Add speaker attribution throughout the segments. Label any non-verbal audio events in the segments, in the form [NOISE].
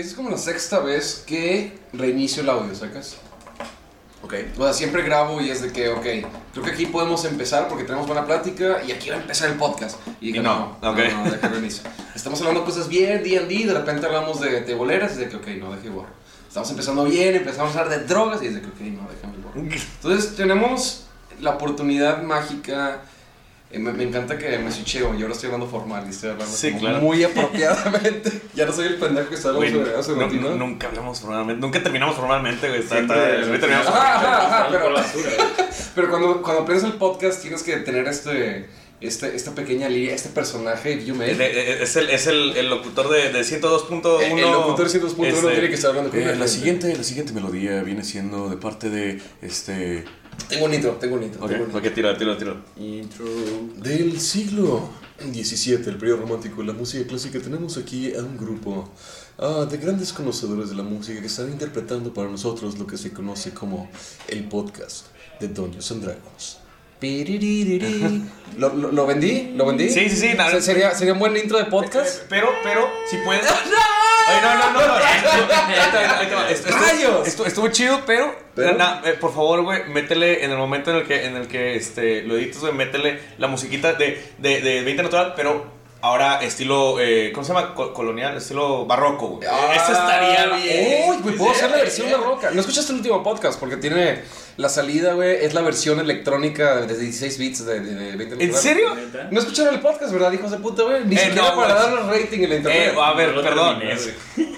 Speaker 1: es como la sexta vez que reinicio el audio, ¿sacas?
Speaker 2: Ok.
Speaker 1: O sea, siempre grabo y es de que, ok, creo que aquí podemos empezar porque tenemos buena plática y aquí va a empezar el podcast. Y
Speaker 2: Y
Speaker 1: no,
Speaker 2: no,
Speaker 1: no,
Speaker 2: ok.
Speaker 1: no, deja reinicio. Estamos hablando cosas bien, D&D, y de repente hablamos de, de boleras y de que, ok, no, deje borro. Estamos empezando bien, empezamos a hablar de drogas y es de que, ok, no, déjame borro. [LAUGHS] Entonces tenemos la oportunidad mágica. Eh, me, me encanta que me switcheo y ahora estoy hablando formal y estoy hablando
Speaker 2: Sí, claro.
Speaker 1: muy apropiadamente. [LAUGHS] ya no soy el pendejo que está hablando hace
Speaker 2: nu-
Speaker 1: ratito.
Speaker 2: nu- nunca hablamos formalmente, nunca terminamos formalmente, güey. Está,
Speaker 3: Siempre-
Speaker 2: está- siempre terminamos
Speaker 1: Ajá, ajá, ajá,
Speaker 3: Por [LAUGHS]
Speaker 1: pero- cuando, cuando aprendes el podcast tienes que tener este, este, esta pequeña línea, este personaje, you made.
Speaker 2: El- Es el, es el, el locutor de, de 102.1.
Speaker 1: El, el locutor de 102.1
Speaker 2: este,
Speaker 1: tiene que estar hablando con
Speaker 4: Eh,
Speaker 1: la
Speaker 4: la,
Speaker 1: gente.
Speaker 4: siguiente, la siguiente melodía viene siendo de parte de este.
Speaker 1: Tengo un intro, tengo un intro.
Speaker 2: Ok,
Speaker 1: tengo un intro.
Speaker 2: ok, tira, tira, tira.
Speaker 3: Intro.
Speaker 4: Del siglo XVII, el periodo romántico, la música clásica, tenemos aquí a un grupo ah, de grandes conocedores de la música que están interpretando para nosotros lo que se conoce como el podcast de Dungeons and Dragons.
Speaker 1: ¿Lo, lo, lo vendí? ¿Lo vendí?
Speaker 2: Sí, sí, sí, nada.
Speaker 1: Se- ¿Sería, ¿Sería un buen intro de podcast?
Speaker 2: Pero, pero, si puedes. [LAUGHS] Ay, no, no, no, no. [LAUGHS]
Speaker 1: ¡Rayos!
Speaker 2: estu- Estuvo chido, pero.
Speaker 1: Pero-
Speaker 2: na- eh, por favor, güey, métele en el momento en el que, en el que este, lo edites, güey, métele la musiquita de, de, de 20 natural, pero. Ahora, estilo, eh, ¿cómo se llama? Co- colonial, estilo barroco, güey. Eso estaría bien.
Speaker 1: Uy, güey, puedo hacer la versión de roca. ¿No escuchaste el último podcast? Porque tiene la salida, güey, es la versión electrónica de 16 bits de, de, de 20
Speaker 2: ¿En serio?
Speaker 1: ¿No escucharon el podcast, verdad, hijos de puta, güey? Ni
Speaker 2: Eh,
Speaker 1: siquiera
Speaker 2: no,
Speaker 1: para darle rating en la internet.
Speaker 2: Eh, a ver,
Speaker 3: No lo
Speaker 2: perdón.
Speaker 3: terminé, güey.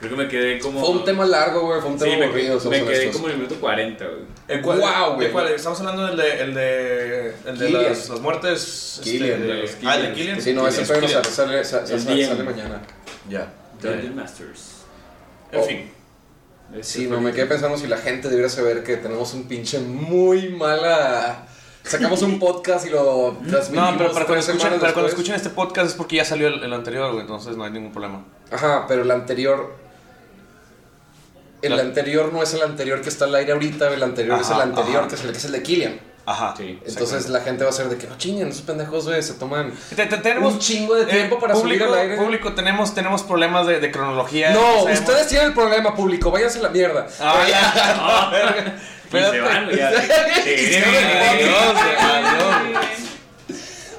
Speaker 3: Creo que me quedé como.
Speaker 1: Fue un tema largo, güey, fue un
Speaker 3: Sí,
Speaker 1: tema
Speaker 3: me,
Speaker 1: aburrido.
Speaker 3: me quedé como en el minuto 40, güey.
Speaker 2: ¿El cuál?
Speaker 1: Guau, güey.
Speaker 2: Estamos hablando del de, el de, el de
Speaker 1: Killian.
Speaker 2: las, las muertes. este,
Speaker 1: Killian,
Speaker 2: de-
Speaker 3: de los
Speaker 2: Ah, de. Killian.
Speaker 1: Sí, no, ese pedo sale, sale, sale, mañana.
Speaker 2: Ya.
Speaker 3: Dungeon Masters.
Speaker 2: En
Speaker 1: Oh.
Speaker 2: fin.
Speaker 1: Sí, no, me quedé pensando si la gente debería saber que tenemos un pinche muy mala... Sacamos un podcast y lo transmitimos
Speaker 2: No, pero para cuando, escuchen, para cuando escuchen este podcast es porque ya salió el, el anterior, güey, entonces no hay ningún problema.
Speaker 1: Ajá, pero el anterior... El
Speaker 2: La-
Speaker 1: anterior no es el anterior que está al aire ahorita, el anterior es el anterior
Speaker 2: ajá.
Speaker 1: que es el que es el de Killian.
Speaker 2: Ajá.
Speaker 3: Sí.
Speaker 1: Entonces la gente va a ser de que no chinguen, esos pendejos, güey, se toman
Speaker 2: Te- te- tenemos
Speaker 1: un chingo de tiempo para
Speaker 2: público,
Speaker 1: subir al aire.
Speaker 2: Público, tenemos, tenemos problemas de, de cronología.
Speaker 1: No, ustedes tienen el problema público, váyanse a la mierda.
Speaker 2: Ah, ya. No, verga. [LAUGHS] [LAUGHS]
Speaker 3: Y se van, ya.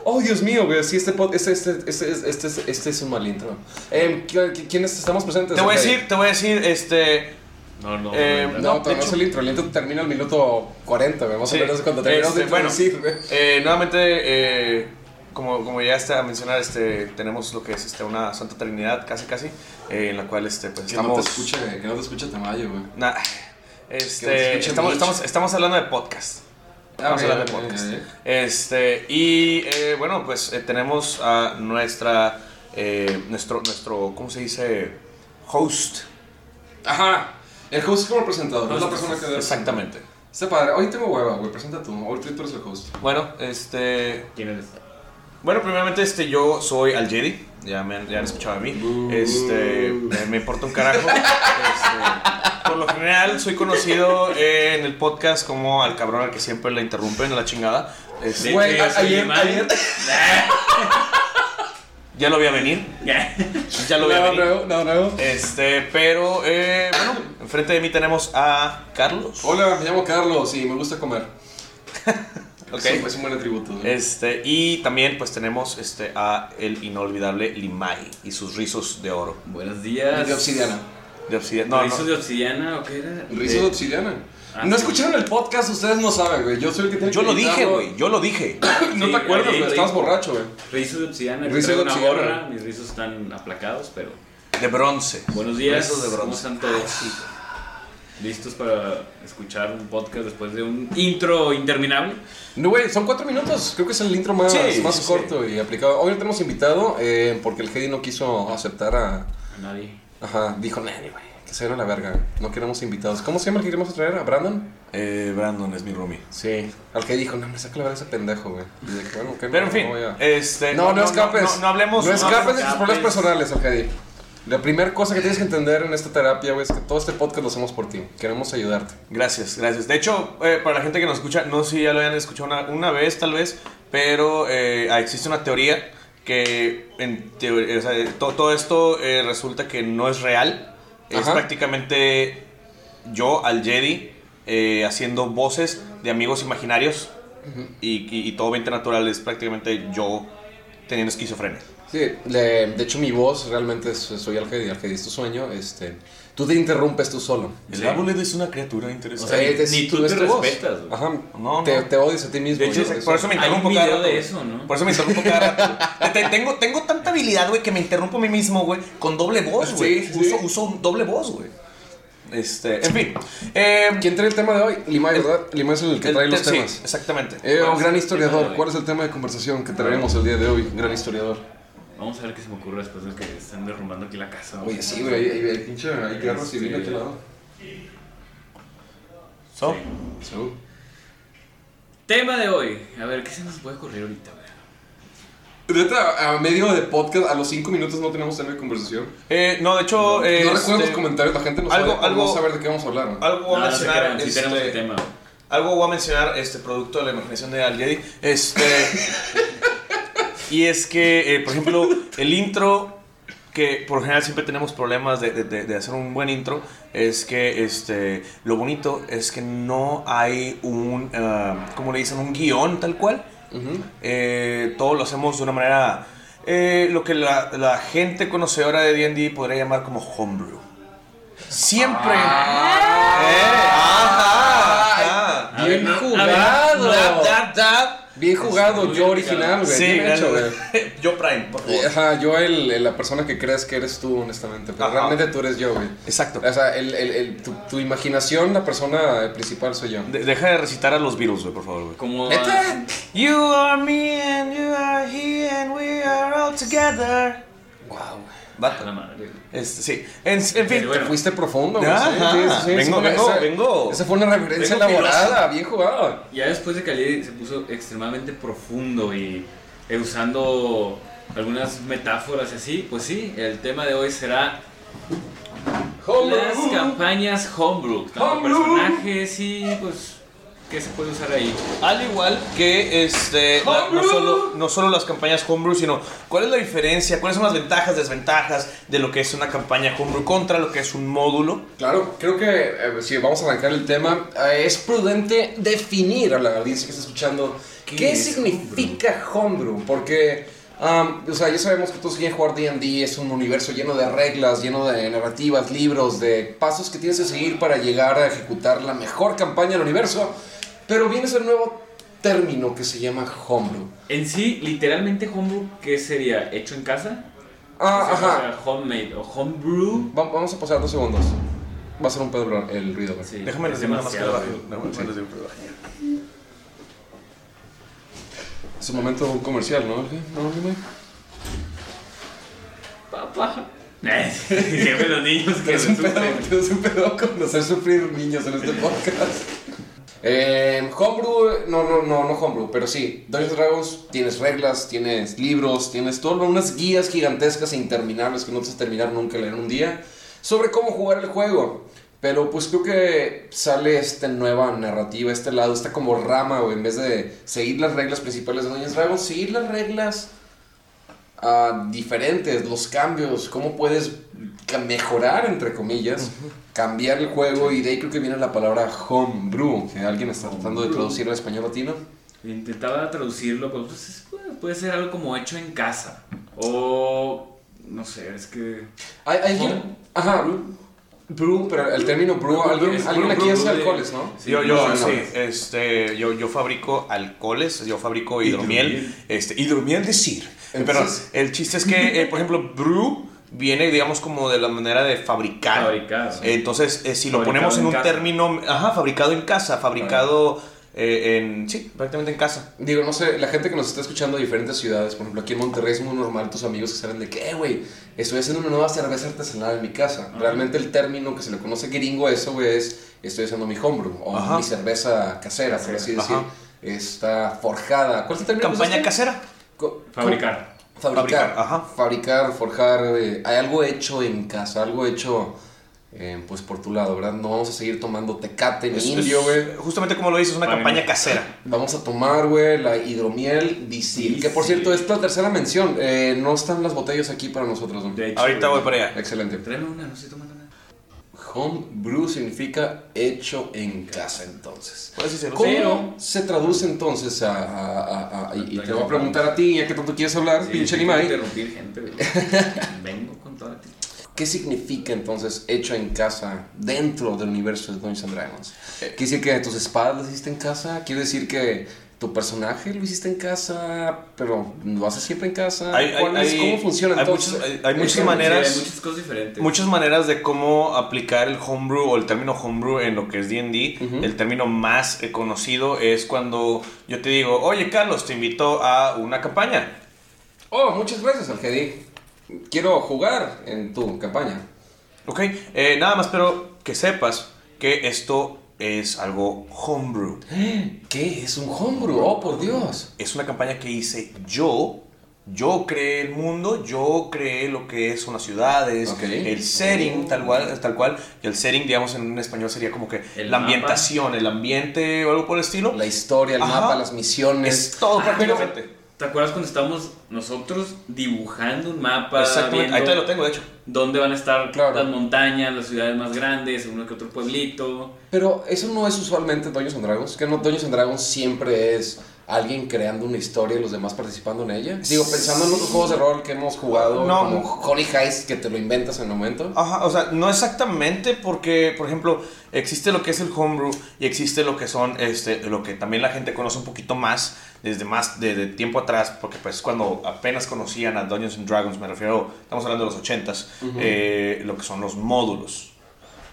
Speaker 1: Oh, Dios mío, güey, sí, este, pod- este, este, este, este, este, este es un mal intro. Eh, ¿qui- ¿Quiénes estamos presentes?
Speaker 2: Te voy a decir, te voy a decir, este.
Speaker 3: No, no.
Speaker 2: Eh,
Speaker 3: no,
Speaker 1: No,
Speaker 2: hecho-
Speaker 1: el intro, el intro termina al minuto 40, güey, más
Speaker 2: Sí,
Speaker 1: o menos cuando terminamos de
Speaker 2: este, bueno. Eh, nuevamente, eh, como, como ya está a mencionar, este, tenemos lo que es este, una Santa Trinidad, casi casi, eh, en la cual este, pues,
Speaker 1: Que no te escuche, que no te escuche Tamayo, güey.
Speaker 2: Nah, este, estamos, estamos, estamos hablando de podcast. Estamos
Speaker 1: Ah, ok,
Speaker 2: hablando de podcast. Este, y eh, bueno, pues eh, tenemos a nuestra, eh, nuestro, nuestro, ¿cómo se dice? Host.
Speaker 1: Ajá, el host es como el presentador, no es la persona que debe
Speaker 2: Exactamente.
Speaker 1: Está padre, hoy tengo hueva, güey, presenta tú, hoy tú eres el host.
Speaker 2: Bueno, este,
Speaker 3: ¿Quién eres?
Speaker 2: Bueno, primeramente este, yo soy Al Jedi, ya me han, ya han escuchado de mí. Este, me, me importa un carajo. [LAUGHS] Este, por lo general soy conocido en el podcast como al cabrón al que siempre le interrumpen a la chingada. Este,
Speaker 1: Güey, ayer-
Speaker 2: ya lo voy a venir, ya lo voy a venir.
Speaker 1: no, no, no.
Speaker 2: Este, pero eh, bueno, enfrente de mí tenemos a Carlos.
Speaker 1: Hola, me llamo Carlos y me gusta comer. [LAUGHS]
Speaker 2: Ok.
Speaker 1: Es un- es un buen atributo.
Speaker 2: Este, y también pues tenemos este, a el inolvidable Limay y sus rizos de oro.
Speaker 3: Buenos días.
Speaker 1: de obsidiana.
Speaker 2: De obsidiana. No,
Speaker 3: ¿Rizos
Speaker 2: no.
Speaker 3: de obsidiana o qué era?
Speaker 1: Rizos de obsidiana.
Speaker 3: Ah,
Speaker 1: no
Speaker 3: sí.
Speaker 1: escucharon el podcast, ustedes no saben, güey. Yo soy el que tiene
Speaker 2: Yo
Speaker 1: que
Speaker 2: lo dije, güey. Yo lo dije. [COUGHS]
Speaker 1: No
Speaker 3: Sí,
Speaker 1: te acuerdas, güey.
Speaker 3: lo
Speaker 1: Estabas borracho, güey.
Speaker 3: Rizos de obsidiana.
Speaker 1: Rizos de
Speaker 3: una
Speaker 1: obsidiana.
Speaker 3: gorra. Mis rizos están aplacados, pero.
Speaker 2: De bronce.
Speaker 3: Buenos días.
Speaker 2: Rizos de
Speaker 3: ¿Cómo
Speaker 2: bronce.
Speaker 3: están todos? ¿Listos para escuchar un podcast después de un intro interminable?
Speaker 1: No, güey, son cuatro minutos. Creo que es el intro más,
Speaker 2: Sí,
Speaker 1: más
Speaker 2: sí,
Speaker 1: corto y aplicado. Hoy no tenemos invitado eh, porque el Hedy no quiso aceptar a.
Speaker 3: A nadie.
Speaker 1: Ajá, dijo, nadie, güey. Que a la verga. No queremos invitados. ¿Cómo se llama el que queremos traer? ¿A Brandon?
Speaker 4: Eh, Brandon es mi roomie.
Speaker 1: Sí. Al que dijo, no, me saca la verga ese pendejo, güey. Y de que, bueno, ok,
Speaker 2: Pero en
Speaker 1: no
Speaker 2: fin,
Speaker 1: voy a-
Speaker 2: este.
Speaker 1: No, no, escapes.
Speaker 2: No, no hablemos.
Speaker 1: No escapes de tus problemas personales, Alcadi. La primera cosa que tienes que entender en esta terapia, güey, es que todo este podcast lo hacemos por ti. Queremos ayudarte.
Speaker 2: Gracias, gracias. De hecho, eh, para la gente que nos escucha, no sé si ya lo hayan escuchado una, una vez, tal vez, pero eh, ah, existe una teoría que en teoría, o sea, to- todo, esto eh, resulta que no es real. Es
Speaker 1: Ajá.
Speaker 2: prácticamente yo, al Jedi, eh, haciendo voces de amigos imaginarios y, y- y todo 20 natural es prácticamente yo teniendo esquizofrenia.
Speaker 1: Sí, de, de hecho mi voz realmente es, soy Algedi, Algedi es tu sueño, este, tú te interrumpes tú solo.
Speaker 4: El
Speaker 3: Sí.
Speaker 4: árbol es una criatura interesante.
Speaker 3: O sea,
Speaker 1: Eh,
Speaker 3: ni
Speaker 1: es-
Speaker 3: tú
Speaker 1: es
Speaker 3: te
Speaker 1: voz.
Speaker 3: respetas, güey.
Speaker 1: Ajá,
Speaker 2: No,
Speaker 1: te,
Speaker 2: no.
Speaker 1: te odias a ti mismo.
Speaker 2: De hecho,
Speaker 1: y
Speaker 2: por eso me interrumpo
Speaker 3: un
Speaker 2: cada rato.
Speaker 3: de
Speaker 2: güey.
Speaker 3: eso, ¿no?
Speaker 2: Por eso me interrumpo cada rato. Tengo, tengo tanta habilidad, güey, que me interrumpo a mí mismo, güey, con doble voz, güey.
Speaker 1: Sí, sí.
Speaker 2: uso, uso un doble voz, güey. Este, en fin. Eh,
Speaker 1: ¿Quién trae el tema de hoy? Limay, ¿verdad? Limay es el que
Speaker 2: el
Speaker 1: trae los
Speaker 2: te- sí,
Speaker 1: temas.
Speaker 2: exactamente.
Speaker 1: Eh,
Speaker 3: ¿Cuál
Speaker 1: un
Speaker 3: es
Speaker 1: gran historiador. ¿Cuál es el tema de conversación que traeremos el día de hoy? Gran historiador.
Speaker 3: Vamos a ver qué se me ocurre después de que están derrumbando aquí la casa.
Speaker 1: Oye, sí, güey, hay, pinche, hay guerra civil aquí al lado.
Speaker 2: So,
Speaker 1: So,
Speaker 3: Tema de hoy. A ver, ¿qué se nos puede ocurrir ahorita, güey?
Speaker 1: Neta, a medio de podcast, a los 5 minutos no tenemos tema de conversación.
Speaker 2: eh, no, de hecho.
Speaker 1: no
Speaker 2: este,
Speaker 1: recuerdo los comentarios, la gente no
Speaker 2: algo-
Speaker 1: sabe,
Speaker 2: algo-
Speaker 1: no saber de qué vamos a hablar. ¿no?
Speaker 2: Algo voy a
Speaker 3: No, no
Speaker 2: mencionar.
Speaker 3: crean, sí
Speaker 2: este,
Speaker 3: tenemos el tema. güey.
Speaker 2: Algo voy a mencionar, este producto de la imaginación de Al Jedi. Este. [LAUGHS] y es que, eh, por ejemplo, el intro, que por lo general siempre tenemos problemas de, de- de- de hacer un buen intro, es que este, lo bonito es que no hay un, ah, ¿cómo le dicen? Un guion tal cual. Eh, todo lo hacemos de una manera, eh, lo que la, la gente conocedora de D&D podría llamar como homebrew. Siempre.
Speaker 1: Ah.
Speaker 2: Eh, ajá,
Speaker 1: Bien
Speaker 3: ver,
Speaker 1: jugado.
Speaker 3: ver,
Speaker 2: Dab, dab, dab.
Speaker 1: Bien jugado, yo original, güey.
Speaker 2: Sí,
Speaker 1: bien hecho, güey. [LAUGHS]
Speaker 2: yo Prime, por favor.
Speaker 1: Ajá, yo el, la persona que crees que eres tú, honestamente. Pero
Speaker 2: Ajá.
Speaker 1: realmente tú eres yo, güey.
Speaker 2: Exacto.
Speaker 1: O sea, el, el, el- tu, tu imaginación, la persona principal soy yo.
Speaker 2: De- deja de recitar a los virus, güey, por favor, güey.
Speaker 3: Como.
Speaker 2: You are me and you are he and we are all together.
Speaker 1: Wow, güey.
Speaker 3: A la madre.
Speaker 2: Este, sí. En, en fin.
Speaker 3: Pero bueno.
Speaker 1: Fuiste profundo, güey.
Speaker 2: Ajá.
Speaker 1: sí, sí, sí,
Speaker 2: Vengo, vengo,
Speaker 1: esa-
Speaker 2: vengo.
Speaker 1: Esa fue una referencia elaborada, bien jugada.
Speaker 3: Ya después de que Ali se puso extremadamente profundo y eh, usando algunas metáforas y así, pues sí, el tema de hoy será las campañas homebrew. Tanto
Speaker 1: Homebrew.
Speaker 3: personajes y pues qué se puede usar ahí.
Speaker 2: Al igual que este, la- no, solo, no solo las campañas homebrew, sino cuál es la diferencia, cuáles son las ventajas, desventajas de lo que es una campaña homebrew contra lo que es un módulo.
Speaker 1: Claro, creo que eh, si vamos a arrancar el tema, eh, es prudente definir a la audiencia que está escuchando qué,
Speaker 3: ¿Qué es
Speaker 1: significa homebrew? Porque, um, o sea, ya sabemos que todos quieren jugar D&D, es un universo lleno de reglas, lleno de narrativas, libros, de pasos que tienes que seguir para llegar a ejecutar la mejor campaña del universo, pero viene ese nuevo término que se llama homebrew.
Speaker 3: En sí, literalmente homebrew, ¿qué sería? ¿Hecho en casa?
Speaker 1: Ah,
Speaker 3: O sea,
Speaker 1: ajá.
Speaker 3: o sea, homemade o homebrew.
Speaker 1: Va- vamos a pasar dos segundos. Va a ser un pedo el ruido.
Speaker 3: Sí,
Speaker 2: Déjame
Speaker 3: es
Speaker 2: les digo nada más que lo
Speaker 3: demasiado,
Speaker 2: baje.
Speaker 3: güey.
Speaker 2: Déjame les digo que lo baje.
Speaker 1: Es un momento comercial, ¿no? ¿No?
Speaker 3: Papá. [LAUGHS] Siempre los niños que
Speaker 1: Tienes un,
Speaker 3: sufren.
Speaker 1: pedo, tienes un pedo con hacer sufrir niños en este podcast. Eh, homebrew, no, no, no, no homebrew, pero sí, Dungeons Dragons tienes reglas, tienes libros, tienes todo, unas guías gigantescas e interminables que no te vas a terminar nunca leer un día sobre cómo jugar el juego. Pero pues creo que sale esta nueva narrativa, este lado, esta como rama, güey, en vez de seguir las reglas principales de Dungeons Dragons, seguir las reglas ah, diferentes, los cambios, cómo puedes mejorar, entre comillas, cambiar el juego y de ahí creo que viene la palabra homebrew, que alguien está tratando de traducir al español latino.
Speaker 3: Intentaba traducirlo, pero pues es- puede- ser algo como hecho en casa. O. No sé, es que.
Speaker 1: Hay, hay alguien, ajá, brew, pero el término brew, alguien,
Speaker 3: Es
Speaker 1: alguien
Speaker 3: brew,
Speaker 1: aquí hace
Speaker 3: brew
Speaker 1: alcoholes, ¿no?
Speaker 3: Sí,
Speaker 2: yo, yo,
Speaker 1: no, no.
Speaker 2: sí, este, yo, yo fabrico alcoholes, yo fabrico hidromiel,
Speaker 3: Hidromiel.
Speaker 2: este, hidromiel de Sir.
Speaker 1: Entonces-
Speaker 2: Pero el chiste es que, eh, por ejemplo, brew viene, digamos, como de la manera de fabricar.
Speaker 3: Fabricado.
Speaker 2: Entonces, eh, si lo ponemos en
Speaker 3: en
Speaker 2: un
Speaker 3: casa.
Speaker 2: término, ajá, fabricado en casa, fabricado eh, en, sí, prácticamente en casa.
Speaker 1: Digo, no sé, la gente que nos está escuchando de diferentes ciudades, por ejemplo, aquí en Monterrey es muy normal tus amigos que saben de que, "Eh, güey, estoy haciendo una nueva cerveza artesanal en mi casa. Realmente el término que se le conoce gringo a eso, güey, es estoy haciendo mi homebrew o
Speaker 2: Ajá.
Speaker 1: mi cerveza casera, por así decir.
Speaker 2: Ajá.
Speaker 1: Está forjada. ¿Cuál es el término?
Speaker 2: Campaña casera.
Speaker 3: Fabricar.
Speaker 1: Fabricar,
Speaker 2: Fabricar, ajá.
Speaker 1: fabricar, forjar, eh, hay algo hecho en casa, algo hecho eh, pues por tu lado, ¿verdad? No vamos a seguir tomando tecate ni indio, güey.
Speaker 2: Justamente como lo dices, es una campaña casera.
Speaker 1: Vamos a tomar, güey, la hidromiel Visil. Que por cierto, es la tercera mención. Eh, no están las botellas aquí para nosotros, güey.
Speaker 3: De hecho,
Speaker 2: Ahorita voy para allá.
Speaker 1: Excelente.
Speaker 3: Tráeme una, no tomando nada.
Speaker 1: Home brew significa hecho en casa, entonces. ¿Cómo se traduce entonces a... a- a- a- y y te voy a preguntar a ti, ya que tanto quieres hablar,
Speaker 3: Sí,
Speaker 1: pinche
Speaker 3: sí,
Speaker 1: Nimai.
Speaker 3: interrumpir gente. [LAUGHS] Vengo con toda la
Speaker 1: ¿Qué significa entonces hecho en casa dentro del universo de Dungeons and Dragons? ¿Quiere decir que tus espadas las hiciste en casa? ¿Quiere decir que tu personaje lo hiciste en casa, pero lo haces siempre en casa?
Speaker 2: Hay- hay-
Speaker 1: ¿Cuál es-
Speaker 2: hay-
Speaker 1: ¿Cómo funciona
Speaker 2: hay
Speaker 1: entonces?
Speaker 2: hay- hay muchas maneras-
Speaker 3: Sí, hay muchas cosas diferentes.
Speaker 2: Muchas maneras de cómo aplicar el homebrew o el término homebrew en lo que es D&D. El término más eh, conocido es cuando yo te digo, oye Carlos, te invito a una campaña.
Speaker 1: Oh, muchas gracias, Algedi. Quiero jugar en tu campaña.
Speaker 2: Ok, eh, nada más pero que sepas que esto es algo homebrew.
Speaker 1: ¿Qué es un homebrew? Oh, por Dios.
Speaker 2: Es una campaña que hice yo. Yo creé el mundo, yo creé lo que son las ciudades,
Speaker 1: Ok.
Speaker 2: el setting, tal cual, tal cual. Y el setting, digamos, en español sería como que
Speaker 3: El
Speaker 2: la
Speaker 3: mapa.
Speaker 2: ambientación, el ambiente o algo por el estilo.
Speaker 1: La historia, el
Speaker 2: Ajá.
Speaker 1: mapa, las misiones.
Speaker 2: Es todo
Speaker 3: Ah, pero-
Speaker 2: prácticamente.
Speaker 3: ¿Te acuerdas cuando estábamos nosotros dibujando un mapa?
Speaker 2: Exactamente, ahí te lo tengo, de hecho.
Speaker 3: ¿Dónde van a estar
Speaker 1: Claro.
Speaker 3: las montañas, las ciudades más grandes, uno que otro pueblito?
Speaker 1: Pero eso no es usualmente Dungeons and Dragons. Que no Dungeons and Dragons siempre es alguien creando una historia y los demás participando en ella. Digo, pensando en otros juegos de rol que hemos jugado,
Speaker 2: No.
Speaker 1: como Honey Heist, que te lo inventas en el momento.
Speaker 2: Ajá, o sea, no exactamente porque, por ejemplo, existe lo que es el homebrew y existe lo que son, este, lo que también la gente conoce un poquito más desde más de, de tiempo atrás, porque pues cuando apenas conocían a Dungeons and Dragons, me refiero, estamos hablando de los 80s, eh, lo que son los módulos.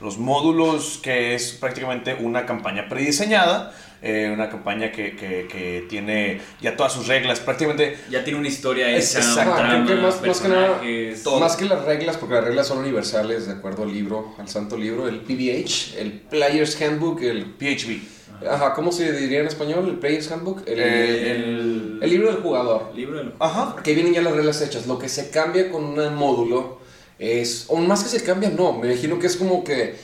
Speaker 2: Los módulos que es prácticamente una campaña prediseñada, eh, una campaña que, que- que tiene ya todas sus reglas, prácticamente
Speaker 3: Ya tiene una historia hecha,
Speaker 2: exacto.
Speaker 3: trama,
Speaker 1: que más, más que nada,
Speaker 2: todo.
Speaker 1: más que las reglas, porque las reglas son universales de acuerdo al libro, al santo libro, el PBH, el Player's Handbook, el...
Speaker 2: PHB.
Speaker 1: Ajá, ¿cómo se diría en español? El Player's Handbook, el,
Speaker 2: Eh,
Speaker 3: el,
Speaker 1: el libro del jugador.
Speaker 3: libro del
Speaker 2: Ajá.
Speaker 1: Que vienen ya las reglas hechas. Lo que se cambia con un módulo es. O más que se cambia, no. Me imagino que es como que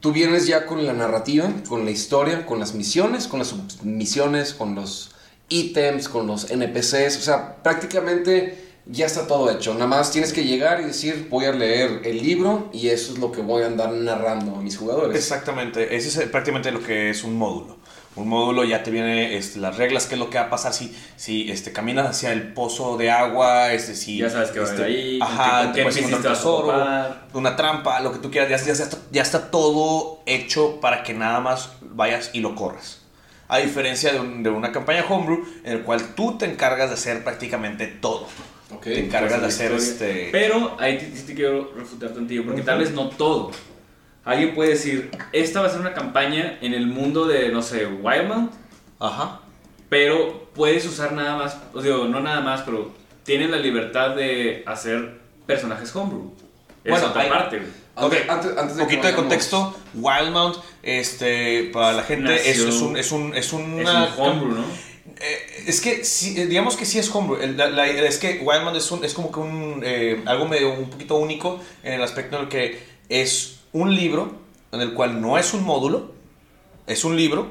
Speaker 1: tú vienes ya con la narrativa, con la historia, con las misiones, con las submisiones, con los ítems, con los NPCs. O sea, prácticamente ya está todo hecho. Nada más tienes que llegar y decir, voy a leer el libro y eso es lo que voy a andar narrando a mis jugadores.
Speaker 2: Exactamente, ese es prácticamente lo que es un módulo. Un módulo ya te viene este, las reglas, qué es lo que va a pasar si, si este, caminas hacia el pozo de agua, este, si...
Speaker 3: Ya sabes que va a
Speaker 2: este,
Speaker 3: ahí, con
Speaker 2: Ajá,
Speaker 3: qué- con
Speaker 2: te puedes un tesoro, una trampa, lo que tú quieras, ya, ya está, ya está todo hecho para que nada más vayas y lo corras. A diferencia de, un- de una campaña homebrew en el cual tú te encargas de hacer prácticamente todo.
Speaker 1: Ok.
Speaker 2: Te encargas de
Speaker 3: la
Speaker 2: hacer
Speaker 3: historia.
Speaker 2: este...
Speaker 3: Pero ahí te, sí te quiero refutar tantillo, porque tal vez no todo. Alguien puede decir, esta va a ser una campaña en el mundo de, no sé, Wildmount,
Speaker 2: Ajá.
Speaker 3: pero puedes usar nada más, o sea, no nada más, pero tienes la libertad de hacer personajes homebrew. Es
Speaker 2: Bueno,
Speaker 3: otra
Speaker 2: hay-
Speaker 3: parte.
Speaker 1: Antes,
Speaker 2: Ok,
Speaker 1: antes, antes
Speaker 2: Un
Speaker 1: de que
Speaker 2: poquito de contexto, Wildmount, este, para la gente, es,
Speaker 3: Nació-
Speaker 2: es un, es un, es una...
Speaker 3: Es un homebrew, ¿no?
Speaker 2: Eh, es que, sí, eh, digamos que sí es homebrew. La- la- es que Wildmount es, un, es como que un, eh, algo medio un poquito único en el aspecto en el que es un libro en el cual no es un módulo, es un libro,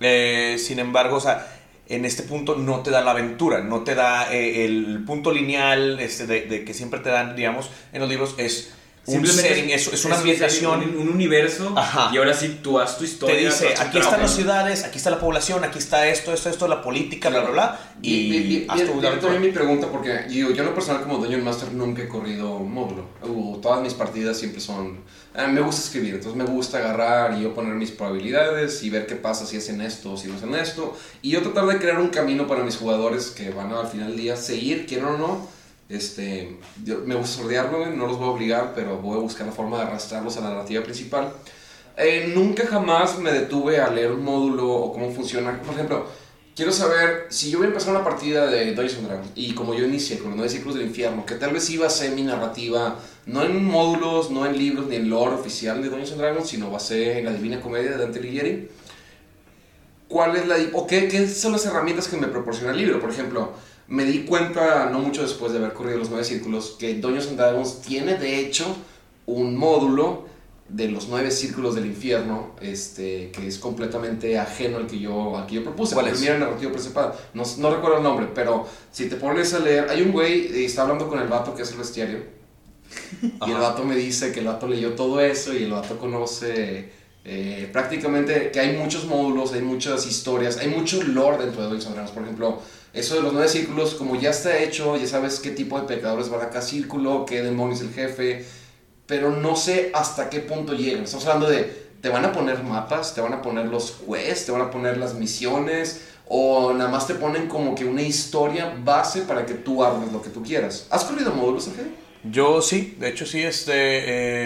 Speaker 2: eh, sin embargo, o sea, en este punto no te da la aventura, no te da eh, el punto lineal este, de, de que siempre te dan, digamos, en los libros, es un setting, es, es una
Speaker 3: un
Speaker 2: ambientación.
Speaker 3: Un, un universo.
Speaker 2: Ajá.
Speaker 3: Y ahora sí tú haz tu historia.
Speaker 2: Te dice, aquí están las ciudades, aquí está la población, aquí está esto, esto, esto, la política, bla, bla, bla. Y
Speaker 1: Y, y,
Speaker 2: haz tu
Speaker 1: también mi pregunta, porque yo, yo en lo personal como Dungeon Master nunca he corrido un módulo. Uh, todas mis partidas siempre son... eh, me gusta escribir, entonces me gusta agarrar y yo poner mis probabilidades y ver qué pasa si hacen esto o si no hacen esto. Y yo tratar de crear un camino para mis jugadores que van a, al final del día seguir, quieran o no. Este, yo- me gusta sordearlo, no los voy a obligar, pero voy a buscar la forma de arrastrarlos a la narrativa principal. Eh, nunca jamás me detuve a leer un módulo o cómo funciona. Por ejemplo, quiero saber si yo voy a empezar una partida de Dungeons Dragons y como yo inicié con los nueve ciclos del infierno, que tal vez iba a ser mi narrativa, no en módulos, no en libros ni en lore oficial de Dungeons Dragons, sino basé en la Divina Comedia de Dante Alighieri. ¿Cuál es la o qué, qué son las herramientas que me proporciona el libro? Por ejemplo, me di cuenta no mucho después de haber corrido los nueve círculos que Dungeons and Dragons tiene de hecho un módulo de los nueve círculos del infierno, este, que es completamente ajeno al que yo, al que yo propuse.
Speaker 2: ¿Cuál
Speaker 1: el
Speaker 2: es?
Speaker 1: primero narrativo principal. No, no recuerdo el nombre, pero si te pones a leer, hay un güey y está hablando con el vato que es el bestiario. Y el vato me dice que el vato leyó todo eso y el vato conoce eh, prácticamente que hay muchos módulos, hay muchas historias, hay mucho lore dentro de Dungeons and Dragons. Por ejemplo, eso de los nueve círculos, como ya está hecho, ya sabes qué tipo de pecadores van a cada círculo, qué demonio es el jefe, pero no sé hasta qué punto llegan. Estamos hablando de, te van a poner mapas, te van a poner los quests, te van a poner las misiones, o nada más te ponen como que una historia base para que tú armes lo que tú quieras. ¿Has corrido módulos, Ángel?
Speaker 2: Yo sí, de hecho sí, este,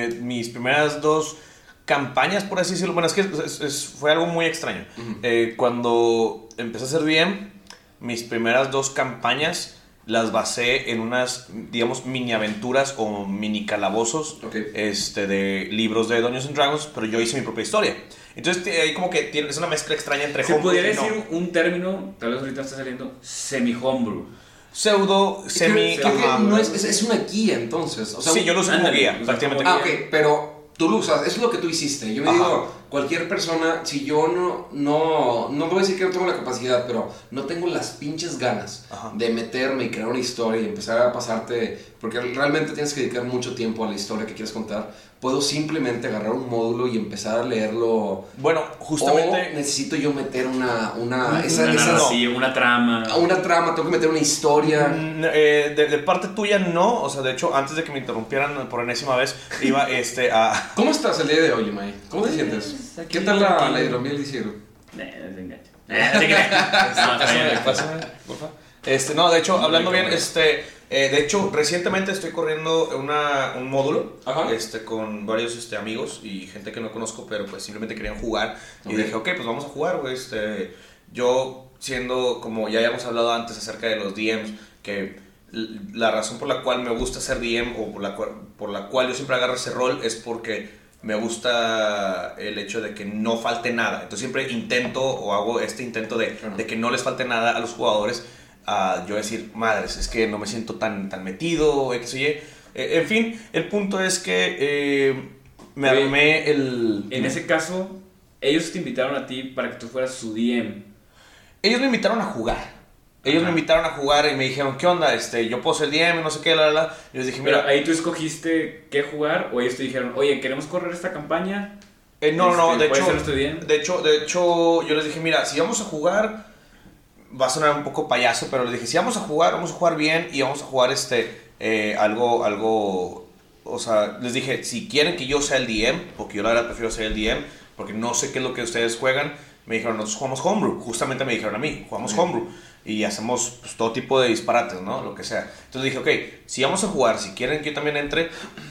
Speaker 2: eh, mis primeras dos campañas, por así decirlo, bueno, es que es- es- fue algo muy extraño. Eh, cuando empecé a hacer DM, mis primeras dos campañas las basé en unas, digamos, mini aventuras o mini calabozos este, de libros de Dungeons and Dragons, pero yo hice mi propia historia. Entonces ahí como que tiene, es una mezcla extraña entre
Speaker 3: Se
Speaker 2: homebrew
Speaker 3: podría
Speaker 2: y no.
Speaker 3: decir un término, tal vez ahorita está saliendo, semi-homebrew.
Speaker 2: pseudo, semi...
Speaker 1: Creo que
Speaker 2: ajá.
Speaker 1: no es, es, es una guía entonces. O sea,
Speaker 2: sí, yo lo uso como guía, prácticamente.
Speaker 1: Ah, ok, pero tú lo usas, es lo que tú hiciste. Yo me
Speaker 2: Ajá.
Speaker 1: digo, cualquier persona, si yo no, no, no voy a decir que no tengo la capacidad, pero no tengo las pinches ganas
Speaker 2: Ajá.
Speaker 1: de meterme y crear una historia y empezar a pasarte, porque realmente tienes que dedicar mucho tiempo a la historia que quieres contar, puedo simplemente agarrar un módulo y empezar a leerlo.
Speaker 2: Bueno,
Speaker 1: O
Speaker 2: justamente...
Speaker 1: necesito yo meter una, una, esa,
Speaker 3: Una
Speaker 1: esa-
Speaker 3: narrativa, una trama.
Speaker 1: una trama, tengo que meter una historia.
Speaker 2: Mm, eh, de, de parte tuya no, o sea, de hecho, antes de que me interrumpieran por enésima vez, iba [LAUGHS] este, a...
Speaker 1: ¿Cómo estás el día de hoy, May? ¿Cómo te sientes?
Speaker 3: Pues, aquí
Speaker 1: ¿Qué tal la, la hidromiel Isidro?
Speaker 3: Eh, se engancha. Eh, crea. No, [LAUGHS]
Speaker 2: Este, no, de hecho, hablando bien, este, eh, de hecho, recientemente estoy corriendo una, un módulo,
Speaker 1: Ajá.
Speaker 2: este, con varios, este, amigos y gente que no conozco, pero pues simplemente querían jugar. Y dije, ok, pues vamos a jugar, güey, este, yo siendo, como ya habíamos hablado antes acerca de los DMs, que la razón por la cual me gusta ser DM o por la, cual, por la cual yo siempre agarro ese rol es porque me gusta el hecho de que no falte nada. Entonces siempre intento o hago este intento de, de que no les falte nada a los jugadores. A yo decir, madres, es que no me siento tan, tan metido, X o Y. Eh, en fin, el punto es que eh, me
Speaker 3: Oye,
Speaker 2: armé el...
Speaker 3: En ese caso, ellos te invitaron a ti para que tú fueras su DM.
Speaker 2: Ellos me invitaron a jugar. Ellos
Speaker 3: Ajá.
Speaker 2: me invitaron a jugar y me dijeron, ¿qué onda? Este, yo puedo ser DM, no sé qué, la, la, la. Y les dije,
Speaker 3: Pero
Speaker 2: mira,
Speaker 3: ahí tú escogiste qué jugar o ellos te dijeron, oye, queremos correr esta campaña.
Speaker 2: eh, no, no,
Speaker 3: este,
Speaker 2: de
Speaker 3: ¿puedes
Speaker 2: hecho, de hecho, de hecho, yo les dije, mira, si vamos a jugar, va a sonar un poco payaso, pero les dije, si vamos a jugar, vamos a jugar bien y vamos a jugar este, eh, algo, algo, o sea, les dije, si quieren que yo sea el DM, porque yo la verdad prefiero ser el DM, porque no sé qué es lo que ustedes juegan, me dijeron, nosotros jugamos homebrew, justamente me dijeron a mí, jugamos homebrew. Y hacemos pues, todo tipo de disparates, ¿no? Lo que sea. Entonces dije, ok, si vamos a jugar, si quieren que yo también entre,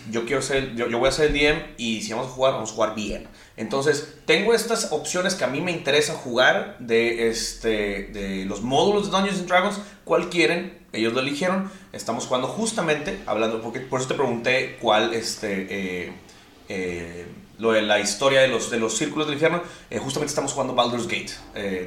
Speaker 2: yo quiero ser, yo, yo voy a ser el DM y si vamos a jugar, vamos a jugar bien. Entonces, tengo estas opciones que a mí me interesa jugar de, este, de los módulos de Dungeons and Dragons. ¿Cuál quieren? Ellos lo eligieron. Estamos jugando justamente, hablando, porque por eso te pregunté cuál, este, eh, eh, lo de la historia de los, de los círculos del infierno. Eh, justamente estamos jugando Baldur's Gate,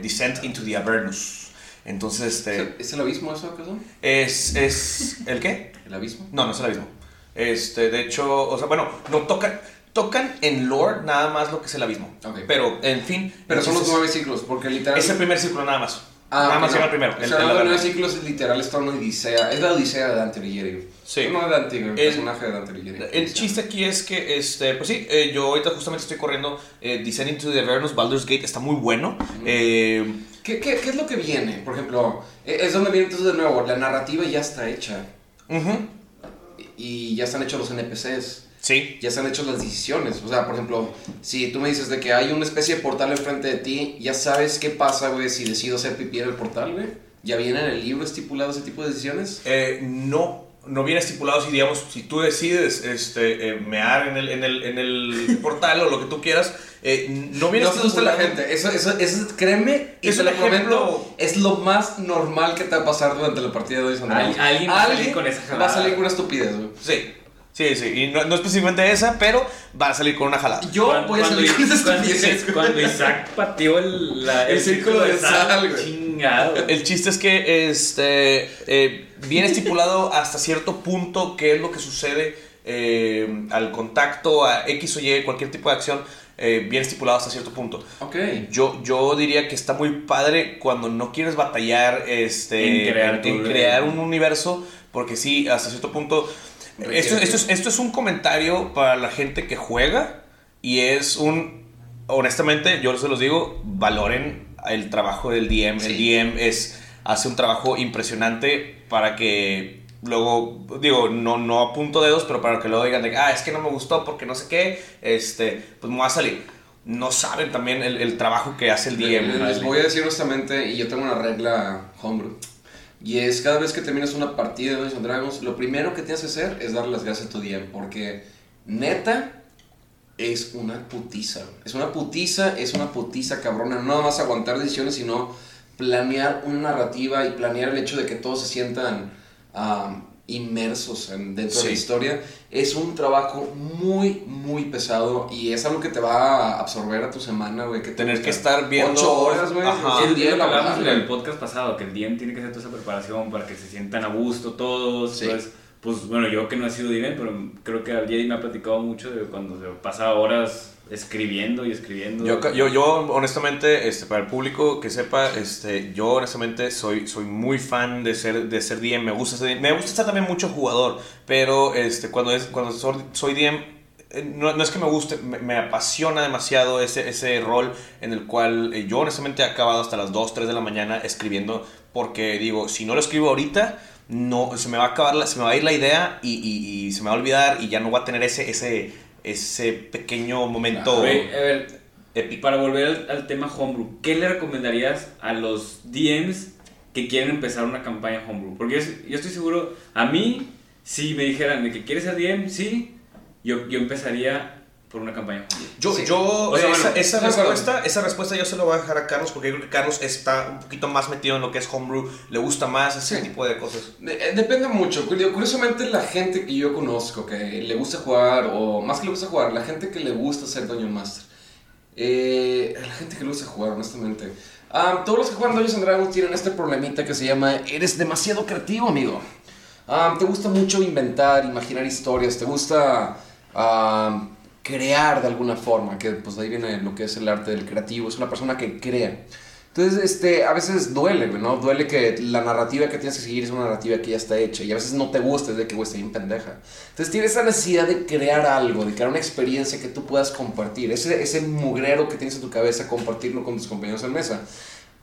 Speaker 2: Descent into the Avernus. Entonces, este,
Speaker 1: ¿Es el abismo eso, acaso?
Speaker 2: es, es, ¿el qué?
Speaker 1: ¿El abismo?
Speaker 2: No, no es el abismo. Este, de hecho, o sea, bueno, no tocan, tocan en lore nada más lo que es el abismo. Pero, en fin.
Speaker 1: Pero son los nueve ciclos, porque literal...
Speaker 2: Es el primer ciclo nada más.
Speaker 1: Ah,
Speaker 2: nada más
Speaker 1: no.
Speaker 2: llega el primero.
Speaker 1: O sea,
Speaker 2: Avernus.
Speaker 1: nueve ciclos es literal, una odisea. Es la odisea de Dante Alighieri.
Speaker 2: Sí.
Speaker 1: No de Dante, el,
Speaker 2: El-
Speaker 1: personaje de Dante Alighieri.
Speaker 2: El chiste aquí es que, este, pues sí, eh, yo ahorita justamente estoy corriendo eh, Descent into the Avernus, Baldur's Gate, está muy bueno. Eh,
Speaker 1: ¿Qué, qué, qué es lo que viene? Por ejemplo, eh, es donde viene entonces de nuevo, la narrativa ya está hecha.
Speaker 2: ujú,
Speaker 1: Y ya están hechos los NPCs.
Speaker 2: Sí.
Speaker 1: ya se han hecho las decisiones. O sea, por ejemplo, si tú me dices de que hay una especie de portal enfrente de ti, ya sabes qué pasa, güey, si decido hacer pipí en el portal, güey. ¿Ya viene en el libro estipulado ese tipo de decisiones?
Speaker 2: Eh, no, no viene estipulado si, digamos, si tú decides este, eh, mear en el, en, el, en el [LAUGHS] portal o lo que tú quieras, eh, no viene
Speaker 1: No asusta la
Speaker 2: estipulado.
Speaker 1: gente. Eso, eso, eso, créeme, y
Speaker 2: Es
Speaker 1: prometo,
Speaker 2: ejemplo-
Speaker 1: es lo más normal que te va a pasar durante la partida de Dungeons and
Speaker 3: Al-
Speaker 1: Dragons.
Speaker 3: alguien va a salir con esa
Speaker 1: va a
Speaker 3: jalada.
Speaker 1: salir con una estupidez, güey.
Speaker 2: Sí, sí, sí. Y no, no específicamente esa, pero va a salir con una jalada.
Speaker 1: Yo
Speaker 3: Cuando-
Speaker 1: voy a
Speaker 3: cuando-
Speaker 1: salir con esa
Speaker 3: cuando. Isaac- cuando Isaac pateó el, la-
Speaker 1: El círculo de sal, güey.
Speaker 3: Chingado.
Speaker 2: El chiste es que este, eh, viene estipulado hasta cierto punto qué es lo que sucede eh, al contacto, a X o Y, cualquier tipo de acción, eh, bien estipulado hasta cierto punto.
Speaker 1: Ok.
Speaker 2: Yo, yo diría que está muy padre cuando no quieres batallar este,
Speaker 3: En crear
Speaker 2: en-
Speaker 3: tu-
Speaker 2: en crear un universo, porque sí, hasta cierto punto. Esto, esto, es, esto es un comentario para la gente que juega y es un. Honestamente, yo se los digo, valoren el trabajo del DM. El DM es, hace un trabajo impresionante para que luego, digo, no, no apunto dedos, pero para que luego digan, de, ah, es que no me gustó porque no sé qué, este, pues me va a salir. No saben también el, el trabajo que hace el DM.
Speaker 1: Les, les voy a decir honestamente, y yo tengo una regla homebrew, y es cada vez que terminas una partida de Dungeons Dragons, lo primero que tienes que hacer es darle las gracias a tu DM, porque neta es una putiza. Es una putiza, es una putiza cabrona. No nada más aguantar decisiones, sino planear una narrativa y planear el hecho de que todos se sientan inmersos en- dentro de la historia. Es un trabajo muy, muy pesado y es algo que te va a absorber a tu semana, güey. Que te
Speaker 2: Tener que estar viendo-
Speaker 1: Ocho horas, güey.
Speaker 2: Ajá.
Speaker 3: Es
Speaker 1: día
Speaker 3: hablamos
Speaker 1: laboral,
Speaker 3: en el podcast pasado, que el DM tiene que hacer toda esa preparación para que se sientan a gusto todos.
Speaker 1: Sí.
Speaker 3: Entonces, pues bueno, yo que no he sido DM, pero creo que al Jedi me ha platicado mucho de cuando se pasa horas escribiendo y escribiendo.
Speaker 2: Yo, yo, yo, honestamente, este, para el público que sepa, este, yo honestamente soy, soy muy fan de ser, de ser DM. Me gusta, ser- me gusta estar también mucho jugador, pero este, cuando, es, cuando soy, DM, eh, no, no es que me guste, me, apasiona demasiado ese, ese rol en el cual eh, yo honestamente he acabado hasta las 2, 3 de la mañana escribiendo, porque digo, si no lo escribo ahorita, no, se me va a acabar, se me va a ir la idea y, y- y se me va a olvidar y ya no voy a tener ese, ese, ese pequeño momento
Speaker 3: a ver,
Speaker 2: épico.
Speaker 3: para volver al, al tema Homebrew, ¿qué le recomendarías a los DMs que quieren empezar una campaña Homebrew? Porque yo, yo estoy seguro, a mí, si me dijeran de que quieres ser DM, sí, yo, yo empezaría por una campaña.
Speaker 2: Yo,
Speaker 1: Sí.
Speaker 2: yo
Speaker 3: O sea,
Speaker 2: esa,
Speaker 3: bueno,
Speaker 2: esa respuesta, esa respuesta yo se lo voy a dejar a Carlos porque yo creo que Carlos está un poquito más metido en lo que es homebrew, le gusta más ese
Speaker 1: Sí.
Speaker 2: tipo de cosas.
Speaker 1: De- eh, depende mucho. Curio- Curiosamente, la gente que yo conozco que le gusta jugar, o más que le gusta jugar, la gente que le gusta ser Dungeon Master. Eh, la gente que le gusta jugar, honestamente. Ah, todos los que juegan Dungeons Dragons tienen este problemita que se llama Eres demasiado creativo, amigo. Ah, te gusta mucho inventar, imaginar historias, te gusta ah, crear de alguna forma, que pues ahí viene lo que es el arte del creativo, es una persona que crea. Entonces, este, a veces duele, ¿no? Duele que la narrativa que tienes que seguir es una narrativa que ya está hecha y a veces no te gusta, es de que, güey, está bien pendeja. Entonces tienes esa necesidad de crear algo, de crear una experiencia que tú puedas compartir, ese, ese mugrero que tienes en tu cabeza, compartirlo con tus compañeros en mesa.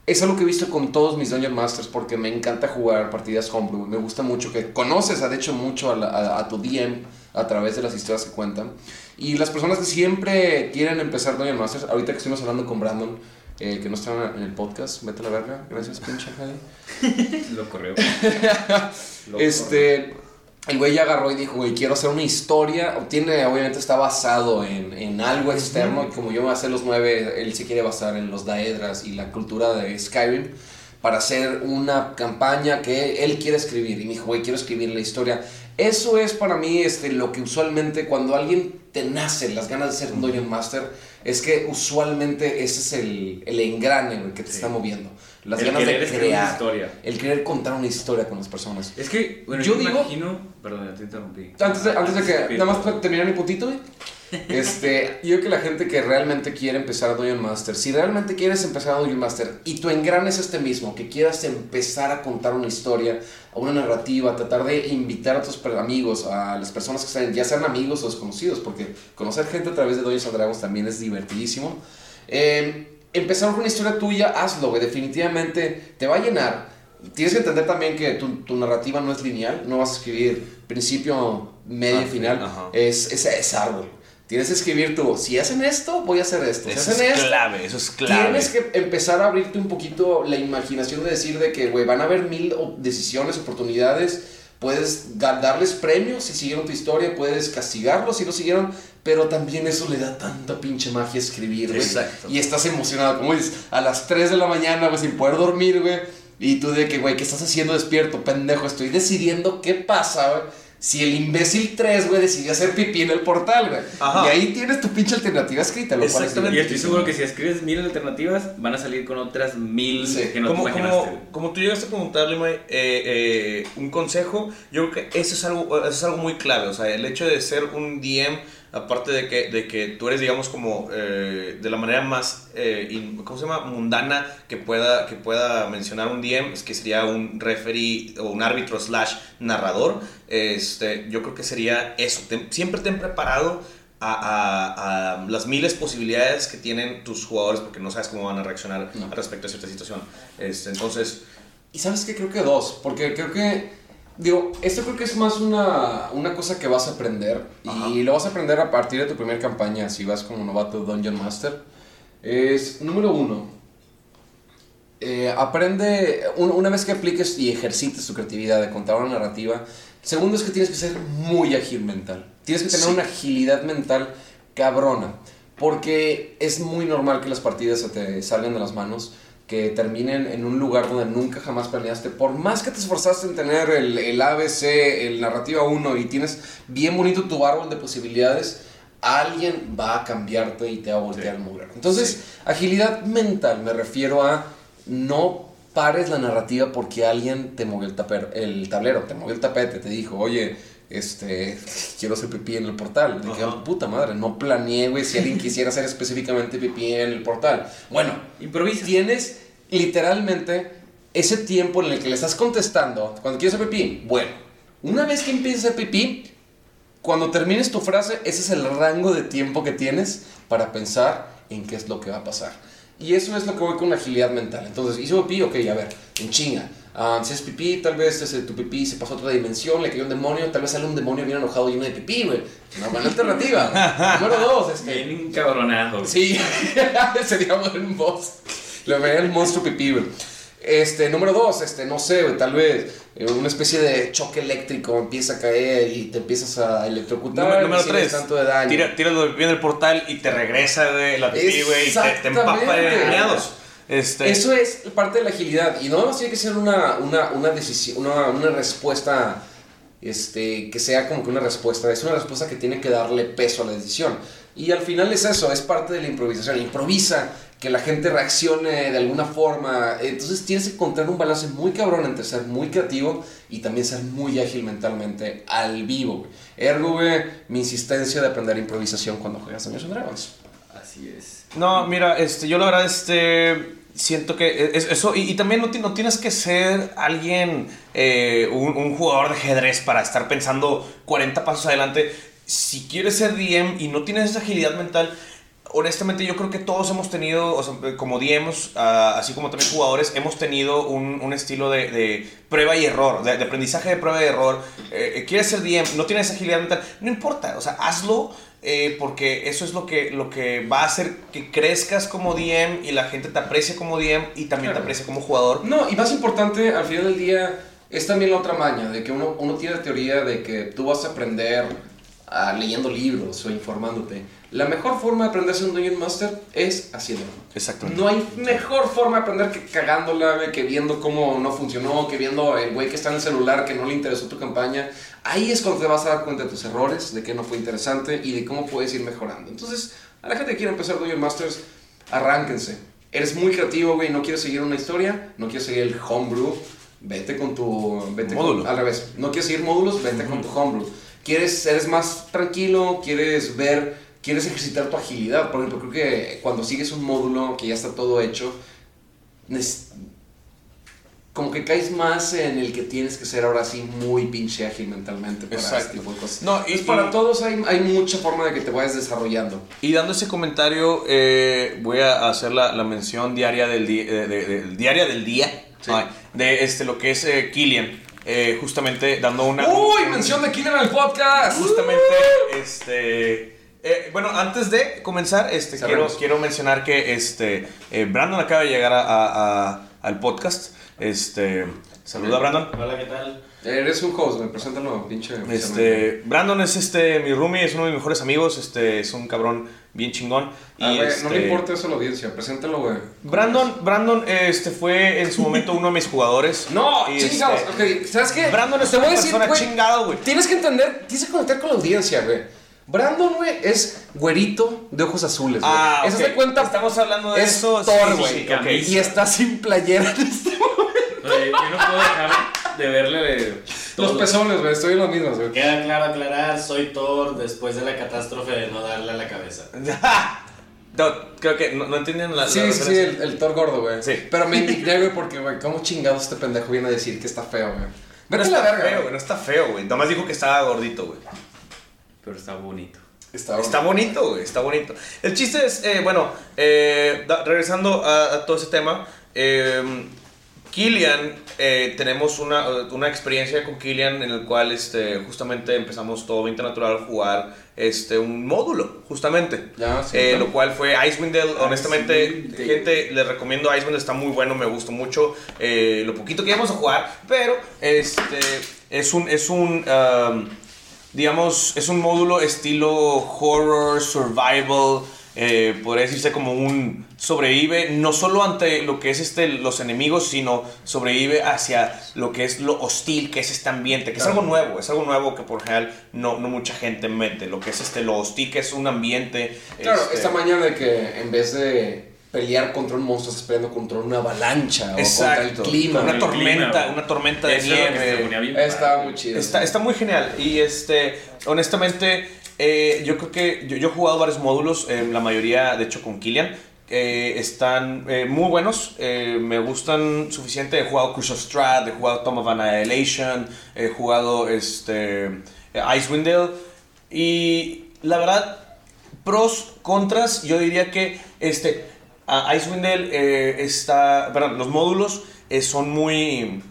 Speaker 1: Es algo que he visto con todos mis Dungeon Masters porque me encanta jugar partidas homebrew. Me gusta mucho que conoces, de hecho, mucho a, la- a- a tu DM a través de las historias que cuentan. Y las personas que siempre quieren empezar Dungeon Masters, ahorita que estuvimos hablando con Brandon, eh, que no está en el podcast, vete a la verga. Gracias, pinche. [LAUGHS]
Speaker 3: Lo correo. [LAUGHS] Lo
Speaker 1: Este, el güey ya agarró y dijo, güey, quiero hacer una historia. Tiene, obviamente está basado en, en algo externo. Como yo me hacer los nueve, él se quiere basar en los daedras y la cultura de Skyrim para hacer una campaña que él quiere escribir. Y me dijo, güey, quiero escribir la historia. Eso es para mí este, lo que usualmente cuando alguien te nace las ganas de ser un Dungeon Master, es que usualmente ese es el, el engrane que te
Speaker 3: Sí.
Speaker 1: está moviendo. Las
Speaker 3: El
Speaker 1: ganas de
Speaker 3: querer escribir una
Speaker 1: crear.
Speaker 3: historia.
Speaker 1: El querer contar una historia con las personas.
Speaker 3: Es que, bueno,
Speaker 1: Yo digo-
Speaker 3: imagino. Perdón, ya te interrumpí.
Speaker 1: Antes de, antes de que, nada más para terminar mi puntito, güey. Este, yo creo que la gente que realmente quiere empezar a Dungeon Master, si realmente quieres empezar a Dungeon Master y tu engrane es este mismo, que quieras empezar a contar una historia, a una narrativa, tratar de invitar a tus amigos, a las personas que están, ya sean amigos o desconocidos, porque conocer gente a través de Dungeons and Dragons también es divertidísimo. Eh, empezar con una historia tuya, hazlo, güey, definitivamente te va a llenar. Tienes que entender también que tu, tu narrativa no es lineal, no vas a escribir principio, medio
Speaker 2: Ah,
Speaker 1: final,
Speaker 2: ajá.
Speaker 1: es, es, es árbol. Tienes que escribir tú, si hacen esto, voy a hacer esto. Si
Speaker 2: Eso
Speaker 1: hacen
Speaker 2: es
Speaker 1: esto,
Speaker 2: clave, eso es clave.
Speaker 1: Tienes que empezar a abrirte un poquito la imaginación de decir de que, güey, van a haber mil decisiones, oportunidades. Puedes darles premios si siguieron tu historia, puedes castigarlos si no siguieron, pero también eso le da tanta pinche magia escribir, güey.
Speaker 2: Exacto.
Speaker 1: Y estás emocionado, como dices, a las 3 de la mañana, güey, sin poder dormir, güey. Y tú de que, güey, ¿qué estás haciendo despierto, pendejo? Estoy decidiendo qué pasa, güey. si el imbécil 3, güey, decidió hacer pipí en el portal, güey.
Speaker 2: Ajá.
Speaker 1: Y ahí tienes tu pinche alternativa escrita, lo cual es
Speaker 2: Exactamente.
Speaker 3: Y estoy seguro que si escribes mil alternativas, van a salir con otras mil
Speaker 1: Sí.
Speaker 3: que no
Speaker 2: como,
Speaker 3: te imaginaste.
Speaker 2: como, como tú llegaste a preguntarle, eh, eh, un consejo, yo creo que eso es, algo, eso es algo muy clave. O sea, el hecho de ser un DM, aparte de que, de que tú eres, digamos, como eh, de la manera más, eh, in- ¿cómo se llama? Mundana que pueda, que pueda mencionar un DM, es que sería un referee o un árbitro slash narrador. Este, yo creo que sería eso. Ten- siempre ten preparado a, a- a las miles posibilidades que tienen tus jugadores porque no sabes cómo van a reaccionar
Speaker 1: No.
Speaker 2: respecto a cierta situación. Este, entonces,
Speaker 1: Y sabes que creo que dos, porque creo que, digo, esto creo que es más una, una cosa que vas a aprender
Speaker 2: Ajá.
Speaker 1: y lo vas a aprender a partir de tu primera campaña, si vas como novato Dungeon Master. Es, número uno, eh, aprende, un- una vez que apliques y ejercites tu creatividad de contar una narrativa, segundo es que tienes que ser muy ágil mental. Tienes que tener
Speaker 2: Sí.
Speaker 1: una agilidad mental cabrona. Porque es muy normal que las partidas se te salgan de las manos, que terminen en un lugar donde nunca jamás planeaste. Por más que te esforzaste en tener el, el ABC, el narrativa 1 y tienes bien bonito tu árbol de posibilidades, alguien va a cambiarte y te va a voltear el mugre. Entonces, agilidad mental me refiero a no pares la narrativa porque alguien te movió el, taper- el tablero, te movió el tapete, te dijo, oye, este, quiero hacer pipí en el portal. De que, puta madre, no planeé, güey, si alguien quisiera hacer específicamente pipí en el portal. Bueno,
Speaker 3: Improvisa.
Speaker 1: tienes literalmente ese tiempo en el que le estás contestando cuando quieres hacer pipí. Bueno, una vez que empieces a hacer pipí, cuando termines tu frase, ese es el rango de tiempo que tienes para pensar en qué es lo que va a pasar. Y eso es lo que voy con la agilidad mental. Entonces, hizo pipí, ok, a ver, en chinga. Ah, si es pipí, tal vez ese, tu pipí se pasó a otra dimensión, le cayó un demonio, tal vez sale un demonio bien enojado lleno de pipí, güey. Una buena alternativa. [LAUGHS] Número dos, este.
Speaker 3: Bien encabronado. güey.
Speaker 1: Sí, [LAUGHS] sería buen boss. Le veía el monstruo pipí, güey. Este, número dos, este, no sé, güey, tal vez eh, una especie de choque eléctrico empieza a caer y te empiezas a electrocutar.
Speaker 2: número, número 3,
Speaker 1: tanto de daño.
Speaker 2: tira, tira lo bien del portal y te regresa de la pipí, güey, y te, te empapa de
Speaker 1: Exactamente.
Speaker 2: Este,
Speaker 1: Eso es parte de la agilidad. Y no más tiene que ser una, una, una decisión, una, una respuesta este, que sea como que una respuesta. Es una respuesta que tiene que darle peso a la decisión. Y al final es eso, es parte de la improvisación. Improvisa, que la gente reaccione de alguna forma. Entonces tienes que encontrar un balance muy cabrón entre ser muy creativo y también ser muy ágil mentalmente al vivo. Ergo, güey, mi insistencia de aprender improvisación cuando juegas Dungeons and Dragons.
Speaker 3: Así es.
Speaker 2: No, mira, este, yo la verdad, este, siento que es- eso, y, también no, no tienes que ser alguien, eh, un, jugador de ajedrez para estar pensando 40 pasos adelante. Si quieres ser DM y no tienes esa agilidad mental, honestamente yo creo que todos hemos tenido, o sea, como DMs, ah, así como también jugadores, hemos tenido un, un estilo de, prueba y error, de, de aprendizaje de prueba y error. Eh, eh, quieres ser DM, no tienes agilidad mental, no importa, o sea, hazlo eh, porque eso es lo que, lo que va a hacer que crezcas como DM y la gente te aprecie como DM y también
Speaker 1: Claro.
Speaker 2: te aprecie como jugador.
Speaker 1: No, y más importante, al final del día, es también la otra maña, de que uno, uno tiene la teoría de que tú vas a aprender ah, leyendo libros o informándote. La mejor forma de aprenderse un Dungeon Master es haciéndolo.
Speaker 2: Exactamente.
Speaker 1: No hay mejor forma de aprender que cagándola, que viendo cómo no funcionó, que viendo el güey que está en el celular que no le interesó tu campaña. Ahí es cuando te vas a dar cuenta de tus errores, de que no fue interesante y de cómo puedes ir mejorando. Entonces, a la gente que quiere empezar Dungeon Masters, arránquense. Eres muy creativo, güey, no quieres seguir una historia, no quieres seguir el homebrew, vete con tu... Vete con-
Speaker 2: Módulo.
Speaker 1: al revés, no quieres seguir módulos, vete con tu homebrew. Quieres, eres más tranquilo, quieres ver, quieres ejercitar tu agilidad. Por ejemplo, creo que cuando sigues un módulo que ya está todo hecho, como que caes más en el que tienes que ser ahora sí muy pinche ágil mentalmente para
Speaker 2: Exacto.
Speaker 1: este tipo de cosas.
Speaker 2: No, y-
Speaker 1: Entonces, para
Speaker 2: y-
Speaker 1: todos hay, hay mucha forma de que te vayas desarrollando.
Speaker 2: Y dando ese comentario, eh, voy a hacer la, la mención diaria del, di- de- de- del- diaria del día
Speaker 1: Sí.
Speaker 2: ay, de este, lo que es eh, Killian. eh, justamente dando una.
Speaker 1: ¡Uy! Mención de Killer en el podcast.
Speaker 2: Justamente, este. Eh, bueno, antes de comenzar, este, quiero, mencionar que este, eh, Brandon acaba de llegar a- a- a- al podcast. Este, saluda, Brandon.
Speaker 5: Hola, ¿qué tal?
Speaker 1: Eres un host, me preséntalo, pinche.
Speaker 2: Este, Brandon es este, mi roomie, es uno de mis mejores amigos, este, es un cabrón bien chingón.
Speaker 1: Ah,
Speaker 2: y este,
Speaker 1: no le importa eso a la audiencia, preséntalo, güey.
Speaker 2: Brandon, Brandon este, fue en su momento uno de mis jugadores.
Speaker 1: No,
Speaker 2: Y,
Speaker 1: chingados,
Speaker 2: este,
Speaker 1: ok, ¿sabes qué?
Speaker 2: Brandon es
Speaker 1: Te
Speaker 2: una
Speaker 1: voy a decir,
Speaker 2: persona
Speaker 1: güey,
Speaker 2: chingado, güey.
Speaker 1: Tienes que entender, tienes que conectar con la audiencia, güey. Brandon, güey, es güerito de ojos azules, güey.
Speaker 2: Ah,
Speaker 1: Eso se cuenta.
Speaker 2: Estamos hablando de
Speaker 1: es
Speaker 2: eso.
Speaker 1: Thor,
Speaker 2: sí, sí,
Speaker 1: güey.
Speaker 2: sí.
Speaker 1: Y está sin playera en este
Speaker 3: Oye, yo no puedo dejar de verle
Speaker 1: Los
Speaker 3: todo.
Speaker 1: pezones, güey, estoy en las mismas, güey.
Speaker 5: Queda claro aclarar, soy Thor después de la catástrofe de no darle a la cabeza. [LAUGHS]
Speaker 2: No, creo que no, no entienden la, la
Speaker 1: Sí, sí, sí,
Speaker 2: referencia.
Speaker 1: el, el Thor gordo, güey.
Speaker 2: Sí.
Speaker 1: Pero me indigné, güey, porque, güey, ¿cómo chingados este pendejo viene a decir que está feo, güey?
Speaker 2: No
Speaker 1: Vete a
Speaker 2: está
Speaker 1: la verga,
Speaker 2: feo,
Speaker 1: güey,
Speaker 2: no está feo, güey. Nomás dijo que estaba gordito, güey.
Speaker 3: Pero está bonito.
Speaker 1: Está,
Speaker 2: Está bonito, güey, está bonito. El chiste es, eh, bueno, eh, da- regresando a, a todo ese tema, eh, Killian, eh, tenemos una, una experiencia con Killian en el cual este, justamente empezamos todo 20 natural a jugar este, un módulo, justamente.
Speaker 1: Ya, sí, claro.
Speaker 2: lo cual fue Icewind Dale. Honestamente,
Speaker 1: Icewind Dale.
Speaker 2: gente, les recomiendo Icewind Dale, está muy bueno, me gustó mucho lo poquito que íbamos a jugar, pero este, es un, es un um, digamos, es un módulo estilo horror, survival, eh, podría decirse como un sobrevive, no solo ante lo que es este, los enemigos, sino sobrevive hacia lo que es lo hostil que es este ambiente, que es algo nuevo, es algo nuevo que por general no, no mucha gente mete, lo que es este, lo hostil que es un ambiente.
Speaker 1: Claro,
Speaker 2: este,
Speaker 1: esta mañana de que en vez de pelear contra un monstruo, estás peleando contra una avalancha o
Speaker 2: Exacto,
Speaker 1: contra el clima.
Speaker 2: una tormenta,
Speaker 3: clima,
Speaker 2: una tormenta de nieve.
Speaker 1: Está muy chido.
Speaker 2: Está, está muy genial. Y este, honestamente, eh, yo creo que yo, yo he jugado varios módulos, eh, la mayoría, de hecho, con Killian. eh, están eh, muy buenos, eh, me gustan suficiente. He jugado Cruise of Strahd, he jugado Tom of Annihilation, he jugado este, eh, Icewind Dale. Y la verdad, pros, contras, yo diría que este, a Icewind eh, está, perdón, los módulos eh, son muy,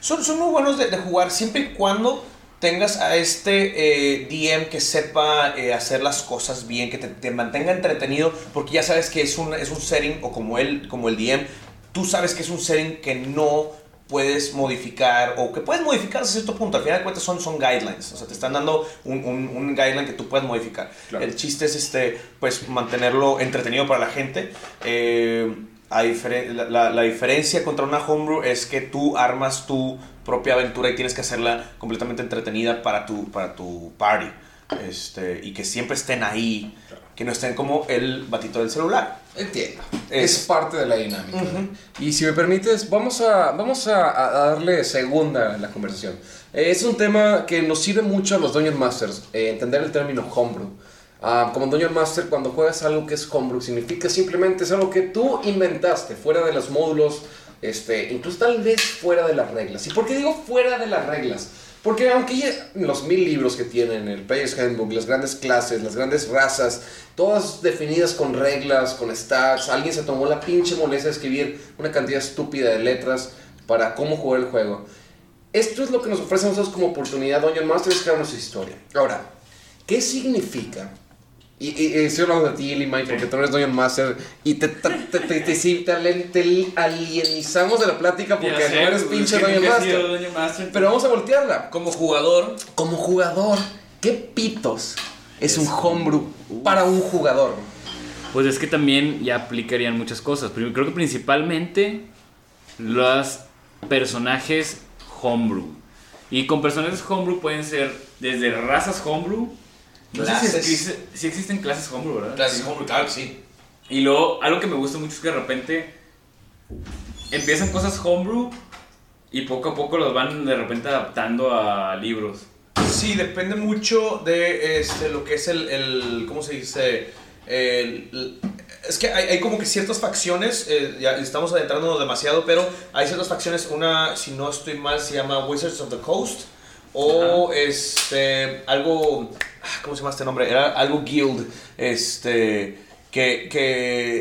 Speaker 2: son, muy buenos de, jugar siempre y cuando tengas a este eh, DM que sepa hacer las cosas bien, que te, te mantenga entretenido, porque ya sabes que es un, es un setting, o como él, como el DM, tú sabes que es un setting que no puedes modificar, o que puedes modificar hasta cierto punto, al final de cuentas son, son guidelines, o sea, te están dando un, un, un guideline que tú puedes modificar.
Speaker 1: Claro.
Speaker 2: El chiste es este, pues, mantenerlo entretenido para la gente. Eh, a difere- la, la- la diferencia contra una homebrew es que tú armas tu propia aventura y tienes que hacerla completamente entretenida para tu, para tu party. Este, y que siempre estén ahí, que no estén como el batito del celular.
Speaker 1: Entiendo. Es,
Speaker 2: Es-
Speaker 1: parte de la dinámica. Y si me permites, vamos a, vamos a, a darle segunda a la conversación. Eh, es un tema que nos sirve mucho a los Dungeon Masters, eh, entender el término homebrew. Ah, como Dungeon Master, cuando juegas algo que es homebrew, significa simplemente es algo que tú inventaste, fuera de los módulos, este, incluso tal vez fuera de las reglas. ¿Y por qué digo fuera de las reglas? Porque aunque los mil libros que tienen, el Player's Handbook, las grandes clases, las grandes razas, todas definidas con reglas, con stats, alguien se tomó la pinche molestia de escribir una cantidad estúpida de letras para cómo jugar el juego. Esto es lo que nos ofrece a nosotros como oportunidad Dungeon Master, es crear nuestra historia. Ahora, ¿qué significa? Y, y- estoy hablando de ti, Limay, porque tú eres Dungeon Master y te, te, te, te, alienizamos de la plática porque no eres pinche Dungeon Master. Pero vamos a voltearla.
Speaker 2: Como jugador,
Speaker 1: Como jugador, ¿qué pitos es un homebrew para un jugador?
Speaker 3: Pues es que también ya aplicarían muchas cosas. Primero, creo que principalmente los personajes homebrew. Y con personajes homebrew pueden ser desde razas homebrew. No sé si,
Speaker 2: Clases.
Speaker 3: existe- si existen clases homebrew, ¿verdad?
Speaker 2: clases homebrew, claro que sí.
Speaker 3: Y luego, algo que me gusta mucho es que de repente empiezan cosas homebrew y poco a poco los van de repente adaptando a libros.
Speaker 2: Sí, depende mucho de este, lo que es el, el ¿cómo se dice? El- el- es que hay, hay como que ciertas facciones, eh, ya estamos adentrándonos demasiado, pero hay ciertas facciones, una, si no estoy mal, se llama Wizards of the Coast, o este, algo, ah, ¿cómo se llama este nombre? Era algo guild, este, que, que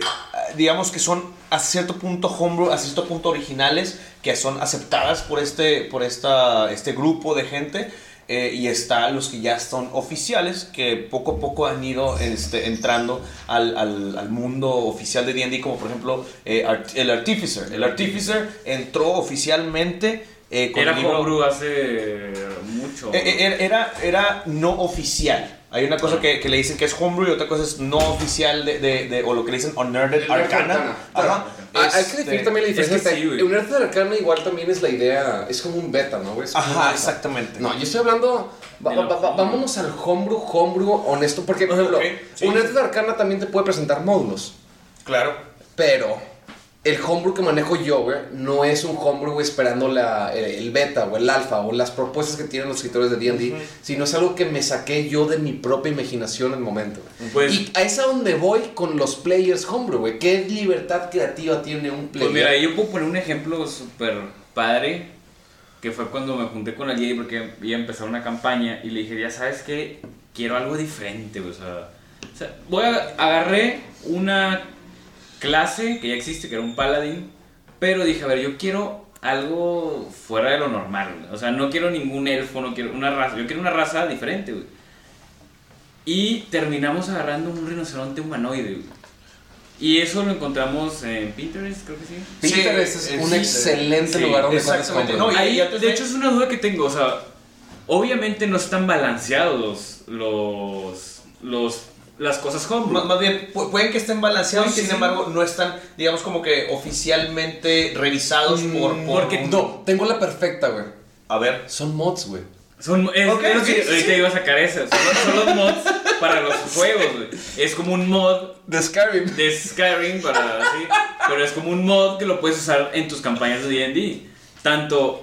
Speaker 2: digamos que son a cierto punto homebrew, a cierto punto originales, que son aceptadas por este, por esta, este grupo de gente. eh, y está los que ya son oficiales, que poco a poco han ido este, entrando al, al- al mundo oficial de D&D, como por ejemplo eh, Art- el Artificer. El Artificer entró oficialmente eh, con
Speaker 3: Era
Speaker 2: el libro-
Speaker 3: homebrew hace mucho.
Speaker 2: Eh, eh, Era, era, era no oficial. Hay una cosa que, que le dicen que es homebrew y otra cosa es no oficial de, de, de- o lo que le dicen
Speaker 1: Nerd
Speaker 2: arcana.
Speaker 1: Arcana.
Speaker 2: Ajá.
Speaker 1: Ah, Hay que
Speaker 2: Este,
Speaker 1: definir también la diferencia.
Speaker 3: es que sí,
Speaker 1: entre-
Speaker 3: güey.
Speaker 1: un Nerd Arcana igual también es la idea, es como un beta, ¿no? güey? Es
Speaker 2: Ajá,
Speaker 1: beta.
Speaker 2: exactamente.
Speaker 1: No, yo estoy hablando. va- va- va-
Speaker 3: homebrew.
Speaker 1: vámonos al homebrew, homebrew honesto. Porque, por ejemplo,
Speaker 2: ok, sí.
Speaker 1: un Nerd Arcana también te puede presentar módulos.
Speaker 2: Claro.
Speaker 1: Pero el homebrew que manejo yo, güey, no es un homebrew esperando la, el, el beta o el alfa o las propuestas que tienen los escritores de D&D, sino es algo que me saqué yo de mi propia imaginación en el momento.
Speaker 3: Pues-
Speaker 1: y a es a donde voy con los players homebrew, güey. ¿Qué libertad creativa tiene un player?
Speaker 3: Pues mira, ahí yo puedo poner un ejemplo súper padre, que fue cuando me junté con la Jay porque iba a empezar una campaña y le dije, ya sabes que quiero algo diferente, güey, o sea, o sea, voy a agarré una clase que ya existe, que era un paladín, pero dije, a ver, yo quiero algo fuera de lo normal, güey. o sea, no quiero ningún elfo, no quiero una raza, yo quiero una raza diferente, güey. Y terminamos agarrando un rinoceronte humanoide, güey. Y eso lo encontramos en Pinterest, creo que sí.
Speaker 1: Pinterest
Speaker 2: Sí,
Speaker 1: es
Speaker 2: eh,
Speaker 1: un
Speaker 2: sí,
Speaker 1: excelente
Speaker 3: sí,
Speaker 1: lugar donde puedes
Speaker 2: exactamente. No, y-
Speaker 3: Ahí, de- hecho, es una duda que tengo. O sea, obviamente no están balanceados los, los, las cosas homebrew.
Speaker 2: más bien, pu- pueden que estén balanceados,
Speaker 3: que
Speaker 2: sin
Speaker 3: sí.
Speaker 2: embargo, no están, digamos, como que oficialmente revisados
Speaker 1: Mm,
Speaker 2: por, por-
Speaker 3: porque-
Speaker 1: No, tengo la perfecta, güey.
Speaker 2: A ver.
Speaker 1: Son mods, güey.
Speaker 3: Son, es,
Speaker 2: Ok,
Speaker 3: es lo que
Speaker 2: sí,
Speaker 3: ahorita iba a sacar eso. Son, son los mods para los [LAUGHS] juegos, güey. Es como un mod
Speaker 1: De Skyrim.
Speaker 3: de Skyrim para así, pero es como un mod que lo puedes usar en tus campañas de D&D. Tanto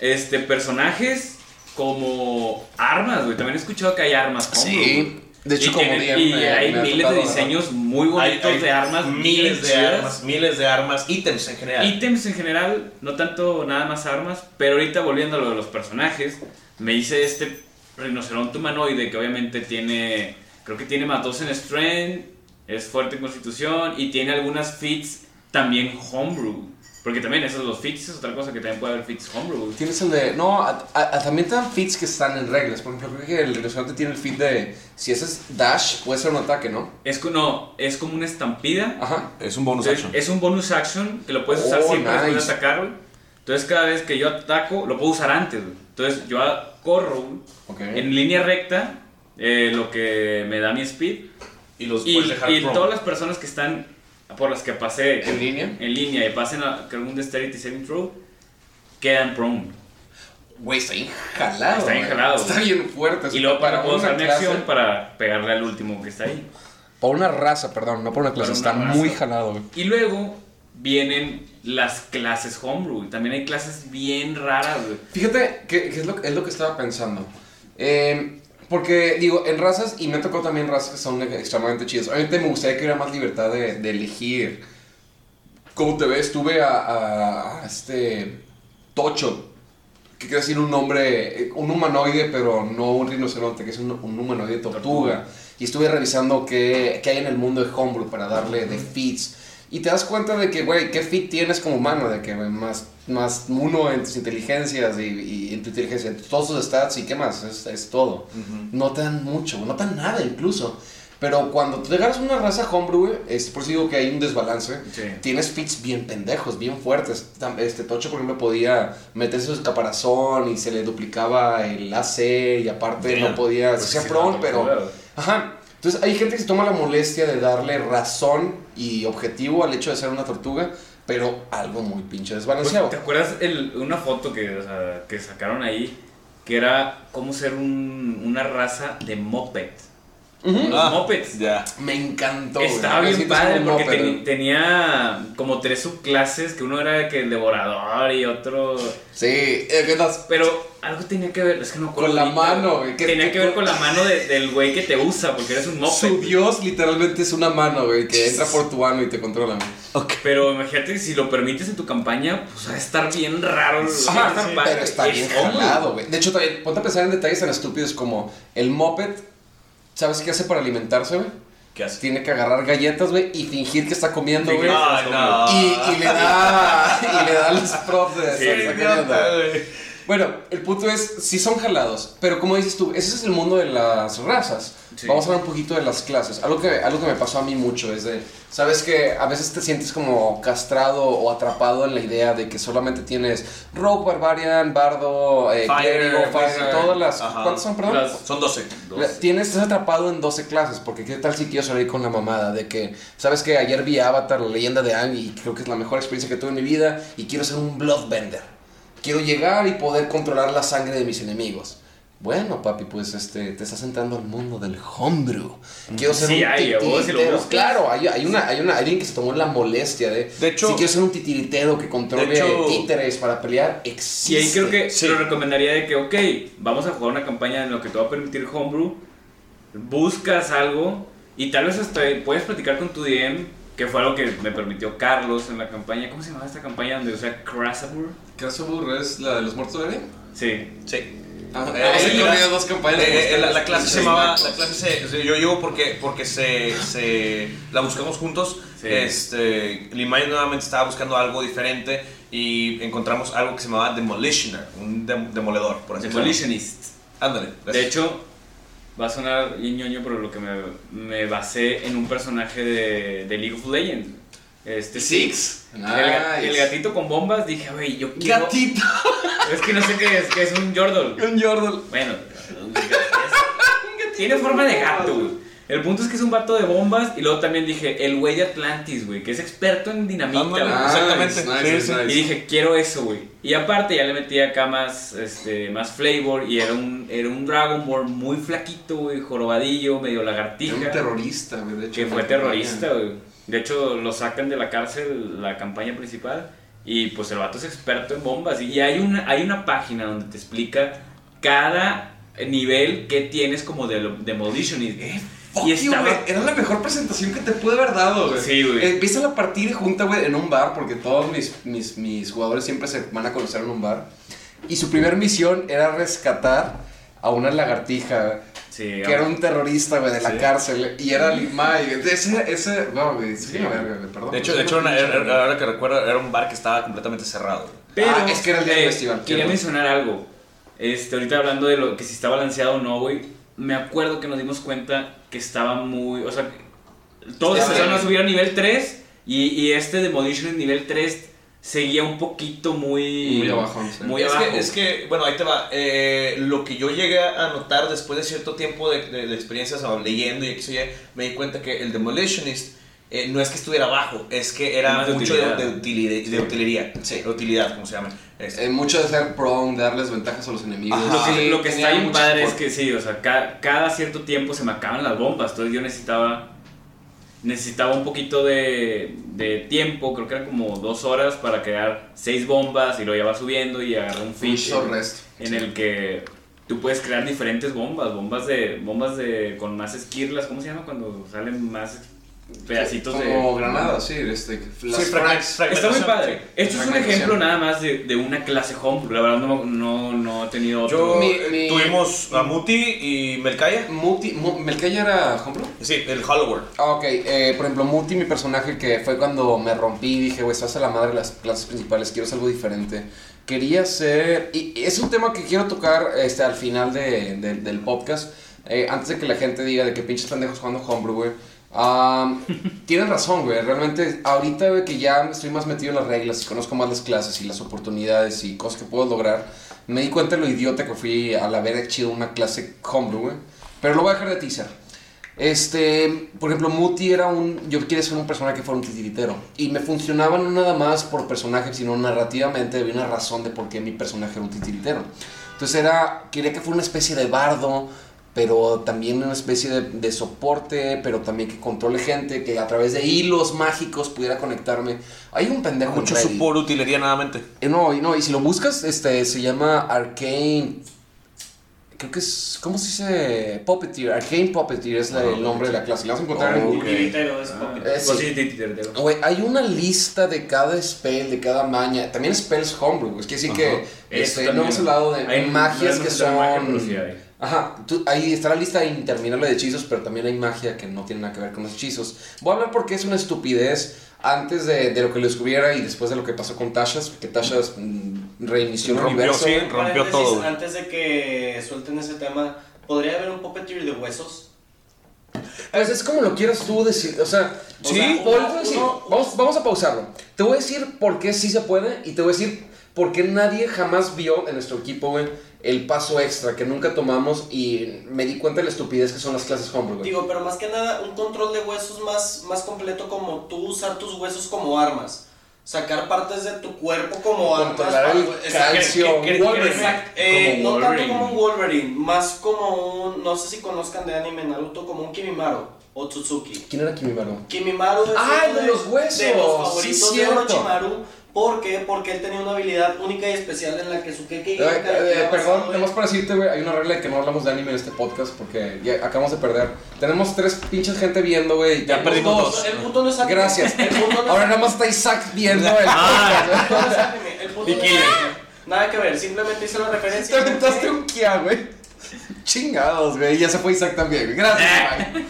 Speaker 3: este personajes como armas, güey. También he escuchado que hay armas homebrew.
Speaker 1: Sí. De hecho,
Speaker 3: y
Speaker 1: como
Speaker 3: tiene-
Speaker 1: DM
Speaker 3: y
Speaker 1: me-
Speaker 3: hay
Speaker 1: me
Speaker 3: miles de diseños muy bonitos
Speaker 2: hay
Speaker 3: de armas,
Speaker 2: miles
Speaker 3: bien
Speaker 2: de
Speaker 3: chidas.
Speaker 2: armas, miles de armas, ítems en general.
Speaker 3: Ítems en general, no tanto nada más armas, pero ahorita volviendo a lo de los personajes, me hice este rinoceronte humanoide que obviamente tiene, creo que tiene más 2 en strength, es fuerte en constitución y tiene algunas feats también homebrew. Porque también esos los feats es otra cosa que también puede haber feats homebrew.
Speaker 1: Tienes el de. No, a- a- a- también te dan feats que están en reglas. Por ejemplo, creo que el restaurante tiene el feat de. Si ese es dash, puede ser un ataque, ¿no?
Speaker 3: Es, no, es como una estampida.
Speaker 1: Ajá.
Speaker 2: Es un bonus
Speaker 3: Entonces,
Speaker 2: action.
Speaker 3: es un bonus action que lo puedes usar
Speaker 1: Oh,
Speaker 3: siempre después
Speaker 1: nice.
Speaker 3: de atacar, güey. Entonces cada vez que yo ataco, lo puedo usar antes, güey. Entonces yo a- corro güey,
Speaker 1: Ok.
Speaker 3: en línea recta, eh, lo que me da mi speed.
Speaker 2: Y los
Speaker 3: Y,
Speaker 2: puedes dejar
Speaker 3: y
Speaker 2: prone.
Speaker 3: todas las personas que están por las que pasé
Speaker 1: ¿En línea?
Speaker 3: en línea y pasen a creo, un dexterity saving throw, quedan prone.
Speaker 1: Güey, está bien jalado.
Speaker 3: Está bien jalado,
Speaker 1: Está bien fuerte.
Speaker 3: Y luego para usar mi acción para pegarle al último que está ahí.
Speaker 1: Para una raza, perdón, no por una clase. Está
Speaker 3: raza.
Speaker 1: muy jalado, güey.
Speaker 3: Y luego vienen las clases homebrew. También hay clases bien raras, güey.
Speaker 1: Fíjate que, que es, lo, es lo que estaba pensando. Eh, porque, digo, en razas, y me tocó también razas que son extremadamente chidas. Obviamente me gustaría que hubiera más libertad de, de elegir cómo te ves. Tuve a, este Tocho, que quiere decir un nombre, eh, un humanoide, pero no un rinoceronte, que es un, un humanoide tortuga. Y estuve revisando qué, qué hay en el mundo de Homebrew para darle de feats. Y te das cuenta de que, güey, ¿qué fit tienes como humano? De que, güey, más, más uno en tus inteligencias y, y en tu inteligencia, en todos tus stats y qué más, es, es todo. No te dan mucho, no te dan nada incluso. Pero cuando te agarras una raza homebrew, güey, es por eso digo que hay un desbalance.
Speaker 3: Sí.
Speaker 1: Tienes fits bien pendejos, bien fuertes. Este Tocho, por ejemplo, podía meterse su caparazón y se le duplicaba el AC y aparte
Speaker 2: Damn.
Speaker 1: no podía,
Speaker 2: Pues
Speaker 1: se hacía
Speaker 2: sí, no,
Speaker 1: pero...
Speaker 3: Claro.
Speaker 1: Ajá. Entonces hay gente que se toma la molestia de darle razón y objetivo al hecho de ser una tortuga, pero algo muy pinche
Speaker 3: Pues,
Speaker 1: desbalanceado.
Speaker 3: ¿Te acuerdas el, una foto que, que sacaron ahí? Que era cómo ser un- una raza de moped.
Speaker 1: Ujú.
Speaker 3: Los
Speaker 2: Ah,
Speaker 3: mopeds.
Speaker 2: Ya.
Speaker 1: Me encantó.
Speaker 3: Estaba bien padre porque tenía como tres subclases, que uno era que el devorador y otro...
Speaker 1: Sí, que las-
Speaker 3: Pero algo tenía que ver, es que no acuerdo
Speaker 1: Con la
Speaker 3: ahorita,
Speaker 1: mano, güey,
Speaker 3: Tenía
Speaker 1: que-
Speaker 3: que ver con la mano de- del güey que te usa, porque eres un moped.
Speaker 1: su dios literalmente es una mano, güey, que entra por tu ano y te controla. güey.
Speaker 3: Pero imagínate si lo permites en tu campaña, pues va a estar bien raro.
Speaker 1: Ajá,
Speaker 3: bien padre.
Speaker 1: pero está
Speaker 3: Es
Speaker 1: bien jalado, güey. De hecho, también, ponte a pensar en detalles tan estúpidos como el moped, ¿sabes qué hace para alimentarse, güey?
Speaker 2: ¿Qué haces?
Speaker 1: Tiene que agarrar galletas, güey, y fingir que está comiendo, güey.
Speaker 2: No.
Speaker 1: Y, y le da y le da los props de
Speaker 3: Sí,
Speaker 1: Bueno, el punto es, sí son jalados, pero como dices tú, ese es el mundo de las razas.
Speaker 3: Sí.
Speaker 1: Vamos a hablar un poquito de las clases. Algo que, algo que me pasó a mí mucho es de, sabes que a veces te sientes como castrado o atrapado en la idea de que solamente tienes Rogue, Barbarian, Bardo, eh,
Speaker 2: Fighter,
Speaker 1: Clérigo, todas las...
Speaker 2: Ajá.
Speaker 1: ¿Cuántas son, perdón?
Speaker 3: Las-
Speaker 2: Son 12.
Speaker 3: Dos.
Speaker 1: La- Tienes, estás atrapado en 12 clases, porque qué tal si quiero salir con la mamada de que, sabes que ayer vi Avatar, la leyenda de Aang, y creo que es la mejor experiencia que tuve en mi vida, y quiero ser un Bloodbender. Quiero llegar y poder controlar la sangre de mis enemigos. Bueno, papi, pues este, te estás entrando al mundo del homebrew. Quiero ser
Speaker 3: Sí
Speaker 1: un
Speaker 3: hay,
Speaker 1: titiritero. Claro, hay, hay una, hay una, alguien que se tomó la molestia de,
Speaker 2: De hecho-
Speaker 1: si quiero ser un titiritero que controle
Speaker 2: hecho-
Speaker 1: títeres para pelear, existe.
Speaker 3: Y ahí creo que
Speaker 2: Sí.
Speaker 3: te lo recomendaría de que, ok, vamos a jugar una campaña en lo que te va a permitir Homebrew, buscas algo y tal vez hasta puedes platicar con tu DM, que fue algo que me permitió Carlos en la campaña. ¿Cómo se llamaba esta campaña donde usa Crasabur?
Speaker 1: ¿Casabur es la de los muertos de Eren?
Speaker 3: Sí.
Speaker 2: Sí.
Speaker 1: Ah,
Speaker 2: Eh,
Speaker 1: sí,
Speaker 2: eh,
Speaker 1: yo
Speaker 2: la-
Speaker 1: dos campañas.
Speaker 2: Eh, eh, la, clase se llamaba. La clase se, se- yo llego porque, porque se, se. La buscamos juntos.
Speaker 3: Sí.
Speaker 2: Este. Limay nuevamente estaba buscando algo diferente. Y encontramos algo que se llamaba Demolitioner. Un dem- demoledor, por así decirlo.
Speaker 3: Demolitionist.
Speaker 2: Ándale.
Speaker 3: De hecho, va a sonar ñoño, pero lo que me, me basé en un personaje de, de League of Legends. Este,
Speaker 1: Six.
Speaker 3: El, gatito con bombas, dije, güey, yo quiero...
Speaker 1: Gatito. [LAUGHS]
Speaker 3: Es que no sé qué es, que es un Yordle.
Speaker 1: Un Yordle.
Speaker 3: Bueno, es- [LAUGHS] tiene forma de gato, güey. El punto es que es un vato de bombas y luego también dije, el güey de Atlantis, güey, que es experto en dinamita, güey.
Speaker 2: Ah, Exactamente.
Speaker 1: Nice,
Speaker 2: Sí,
Speaker 1: nice,
Speaker 2: sí.
Speaker 3: Y dije, quiero eso, güey. Y aparte ya le metí acá más, este, más flavor y era un, era un Dragonborn muy flaquito, güey, jorobadillo, medio
Speaker 1: Era
Speaker 3: lagartija.
Speaker 1: un terrorista, güey, de hecho.
Speaker 3: que fue terrorista, güey. De hecho, lo sacan de la cárcel, la campaña principal, y pues el vato es experto en bombas. Y hay una, hay una página donde te explica cada nivel que tienes como de Demolition. Y,
Speaker 1: Fuck
Speaker 3: y estaba...
Speaker 1: güey. Era la mejor presentación que te pude haber dado, güey.
Speaker 3: Sí, güey.
Speaker 1: Empieza la partida junta, güey, en un bar, porque todos mis, mis, mis jugadores siempre se van a conocer en un bar. Y su primer misión era rescatar a una lagartija,
Speaker 3: Sí,
Speaker 1: que era un terrorista, güey, de la
Speaker 3: Sí.
Speaker 1: cárcel. Y era Limay. Ese, ese, no, güey, sí, perdón.
Speaker 2: De hecho, de hecho era- era- era- ahora que recuerdo, era un bar que estaba completamente cerrado.
Speaker 3: Pero
Speaker 1: Ah, es que era el día del
Speaker 3: eh,
Speaker 1: festival,
Speaker 3: Quería
Speaker 1: quiero.
Speaker 3: mencionar algo. Este, ahorita hablando de lo que si está balanceado o no, güey. Me acuerdo que nos dimos cuenta que estaba muy. O sea, todos empezaron a subir a nivel 3 y, y este Demolition en nivel 3 seguía un poquito muy.
Speaker 1: Muy abajo, sí.
Speaker 3: Muy
Speaker 2: es,
Speaker 3: abajo.
Speaker 2: Que, es que, bueno, ahí te va. Eh, lo que yo llegué a notar después de cierto tiempo de, de- de experiencias o leyendo y X me di cuenta que el Demolitionist eh, no es que estuviera abajo, es que era
Speaker 3: de
Speaker 2: mucho
Speaker 3: utilidad.
Speaker 2: de, utilidad, de utilería.
Speaker 1: Sí.
Speaker 2: De utilidad, como se llama. Este.
Speaker 1: Eh, mucho de ser prone, de darles ventajas a los enemigos.
Speaker 2: Ajá.
Speaker 3: Lo que,
Speaker 1: Sí,
Speaker 3: lo que
Speaker 1: tenía
Speaker 3: está bien padre es que sí, o sea, ca- cada cierto tiempo se me acaban las bombas, entonces yo necesitaba necesitaba un poquito de, de tiempo, creo que eran como dos horas para crear seis bombas y lo llevaba subiendo y agarré un fish en,
Speaker 1: rest.
Speaker 3: en el que tú puedes crear diferentes bombas, bombas de bombas de con más esquirlas, ¿cómo se llama cuando salen más pedacitos
Speaker 1: Como
Speaker 3: de
Speaker 1: granadas, sí, este, las
Speaker 2: Sí,
Speaker 1: frags.
Speaker 2: frag-
Speaker 3: Está muy padre. Esto es un ejemplo nada más de, de una clase homebrew. La verdad no, no, no he tenido otro.
Speaker 2: Yo,
Speaker 1: Mi-
Speaker 2: eh,
Speaker 1: mi-
Speaker 2: tuvimos a Muti y Melkaya.
Speaker 1: Muti, Mu- ¿Melkaya era homebrew?
Speaker 2: Sí, el Hollower.
Speaker 1: Ah, ok, eh, por ejemplo, Muti, mi personaje, que fue cuando me rompí y dije, güey, estás a la madre de las clases principales, quiero hacer algo diferente. Quería ser, y y es un tema que quiero tocar este, al final de- de- del podcast, eh, antes de que la gente diga de que pinches pendejos jugando Homebrew, güey. Am, [LAUGHS] tienen razón, güey, realmente ahorita güey, que ya estoy más metido en las reglas y conozco más las clases y las oportunidades y cosas que puedo lograr, me di cuenta de lo idiota que fui al haber hecho una clase Homebrew, güey. Pero lo voy a dejar de teaser. Este, por ejemplo, Muti era un. Yo quería ser un personaje que fuera un titiritero. Y me funcionaba no nada más por personaje, sino narrativamente había una razón de por qué mi personaje era un titiritero. Entonces era. Quería que fuera una especie de bardo, pero también una especie de, de soporte, pero también que controle gente, que a través de hilos mágicos pudiera conectarme. Hay un pendejo en
Speaker 2: Mucho support utilería nuevamente.
Speaker 1: Eh, No, y no, y si lo buscas, este, se llama Arcane. Creo que es. ¿Cómo se dice? Puppeteer. Arcane Puppeteer es la- el nombre de la clase. La vas a encontrar en
Speaker 2: Oh,
Speaker 1: Google.
Speaker 5: Titiritero es
Speaker 3: Ah.
Speaker 1: Eh, sí. hay una lista de cada spell, de cada maña. También spells homebrew. Es que sí que este, no hemos hablado de
Speaker 3: Hay-
Speaker 1: magias
Speaker 3: no
Speaker 1: que
Speaker 3: en magia,
Speaker 1: Ajá, tú- ahí está la lista interminable de hechizos, pero también hay magia que no tiene nada que ver con los hechizos. Voy a hablar porque es una estupidez antes de, de lo que lo descubriera y después de lo que pasó con Tashas, porque Tashas mm, reinició el
Speaker 2: Rompió,
Speaker 1: universo.
Speaker 2: sí. Rompió todo.
Speaker 5: Antes de que suelten ese tema, ¿podría haber un puppeteer de huesos?
Speaker 1: Pues es como lo quieras tú decir, o sea,
Speaker 5: O
Speaker 1: sí,
Speaker 5: sea,
Speaker 1: por
Speaker 5: uno-
Speaker 1: eso decir,
Speaker 5: uno-
Speaker 1: vamos, vamos a pausarlo. Te voy a decir por qué sí se puede y te voy a decir por qué nadie jamás vio en nuestro equipo, güey, el paso extra que nunca tomamos y me di cuenta de la estupidez que son las clases homebrew, güey.
Speaker 5: Digo, pero más que nada, un control de huesos más, más completo como tú usar tus huesos como armas. Sacar partes de tu cuerpo como armas.
Speaker 1: Controlar
Speaker 5: para-
Speaker 1: el calcio,
Speaker 5: que- que- que-
Speaker 1: Wolverine.
Speaker 5: exacto, eh,
Speaker 3: Como
Speaker 5: no tanto como un Wolverine, más como un, no sé si conozcan de anime Naruto, como un Kimimaro o Tsutsuki.
Speaker 1: ¿Quién era Kimimaro?
Speaker 5: Kimimaro es
Speaker 1: Ah,
Speaker 5: uno
Speaker 1: el de los huesos,
Speaker 5: de los
Speaker 1: sí,
Speaker 5: favoritos de
Speaker 1: cierto.
Speaker 5: Orochimaru. ¿Por qué? Porque él tenía una habilidad única y especial en la que su Keke
Speaker 1: Eh, eh, perdón, nomás para decirte, güey, hay una regla de que no hablamos de anime en este podcast porque ya acabamos de perder. Tenemos tres pinches gente viendo, güey.
Speaker 2: Ya perdimos
Speaker 1: dos.
Speaker 2: dos.
Speaker 5: El punto no es anime.
Speaker 1: Gracias.
Speaker 5: El punto no es
Speaker 1: Ahora nada más está Isaac viendo el podcast, güey.
Speaker 5: El punto no es anime, el punto no es anime. Nada que ver, simplemente hice la referencia.
Speaker 1: Te aventaste un Kia, güey. Chingados, güey. Ya se fue Isaac también, güey. Gracias, güey.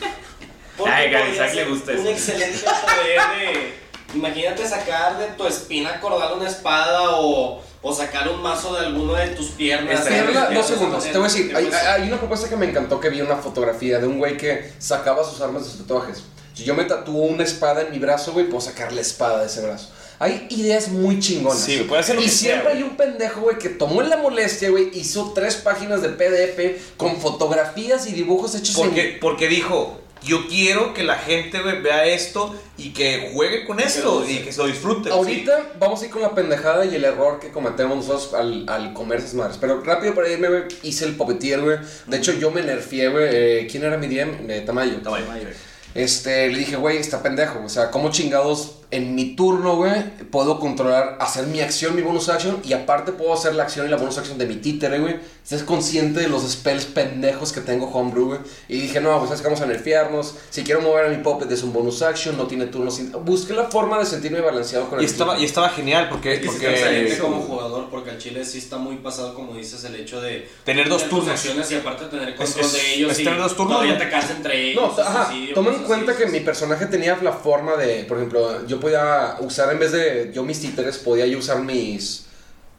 Speaker 5: Porque
Speaker 3: Ay, a Isaac le gusta
Speaker 5: Un
Speaker 3: eso.
Speaker 5: excelente [LAUGHS] poder de. Imagínate sacar de tu espina cordal una espada o, o sacar un mazo de alguno de tus piernas. Eh,
Speaker 1: dos segundos. Te voy a decir, hay, hay una propuesta que me encantó que vi una fotografía de un güey que sacaba sus armas de sus tatuajes. Si yo me tatúo una espada en mi brazo, güey, puedo sacar la espada de ese brazo. Hay ideas muy chingonas.
Speaker 2: Sí, puede hacer lo
Speaker 1: Y
Speaker 2: que sea,
Speaker 1: siempre
Speaker 2: güey.
Speaker 1: hay un pendejo, güey, que tomó la molestia, güey, hizo tres páginas de PDF con fotografías y dibujos hechos en
Speaker 2: Porque, porque dijo, yo quiero que la gente vea esto y que juegue con esto y que se lo disfrute.
Speaker 1: Ahorita vamos a ir con la pendejada y el error que cometemos nosotros al, al comer esas madres. Pero rápido para irme, güey, hice el puppeteer, güey. De hecho, yo me nerfié, güey. Eh, ¿Quién era mi DM? Eh, Tamayo.
Speaker 2: Sí. Tamaño.
Speaker 1: Este, le dije, güey, está pendejo. O sea, ¿cómo chingados en mi turno, güey, puedo controlar, hacer mi acción, mi bonus action? Y aparte puedo hacer la acción y la bonus action de mi títere, güey. Estás consciente de los spells pendejos que tengo homebrew, güey. Y dije, no, pues vamos a nerfearnos. Si quiero mover a mi puppet es un bonus action, no tiene turno. sin- Busqué la forma de sentirme balanceado con
Speaker 2: Y
Speaker 1: el
Speaker 2: estaba,
Speaker 1: equipo.
Speaker 2: y estaba genial porque,
Speaker 3: Es que
Speaker 2: porque
Speaker 5: como jugador porque al Chile sí está muy pasado como dices el hecho de
Speaker 2: Tener dos turnos.
Speaker 5: acciones y aparte tener control
Speaker 2: es-
Speaker 5: de ellos
Speaker 2: es
Speaker 5: y
Speaker 2: tener dos turnos,
Speaker 5: todavía
Speaker 2: ¿no?
Speaker 5: atacarse entre ellos
Speaker 1: No, ajá, tomen en cuenta
Speaker 5: así.
Speaker 1: que mi personaje tenía la forma de, por ejemplo, yo podía usar en vez de yo mis títeres, podía yo usar mis,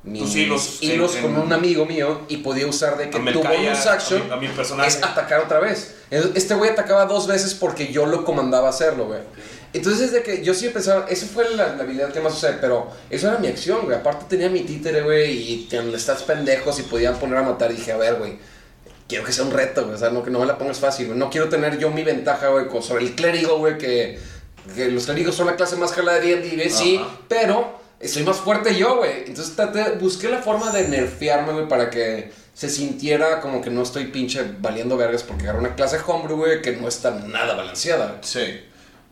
Speaker 1: mis
Speaker 2: Tus hilos,
Speaker 1: hilos
Speaker 2: en-
Speaker 1: con
Speaker 2: en-
Speaker 1: un amigo mío y podía usar de que
Speaker 2: a
Speaker 1: tu bonus
Speaker 2: a
Speaker 1: action
Speaker 2: mi- a mi personaje.
Speaker 1: es atacar otra vez. Este güey atacaba dos veces porque yo lo comandaba a hacerlo, güey. Entonces, desde que yo sí pensaba, esa fue la, la habilidad que más usé, pero eso era mi acción, güey. Aparte tenía mi títere, güey, y tenían stats pendejos y podían poner a matar. Y dije, a ver, güey, quiero que sea un reto, güey. O sea, no que no me la pongas fácil, güey. No quiero tener yo mi ventaja, güey, sobre el clérigo, güey, que, que los clérigos son la clase más jalada de D&D, sí, pero soy más fuerte yo, güey. Entonces traté- busqué la forma de nerfearme, güey, para que se sintiera como que no estoy pinche valiendo vergas porque agarré una clase homebrew, güey, que no está nada balanceada.
Speaker 2: Sí.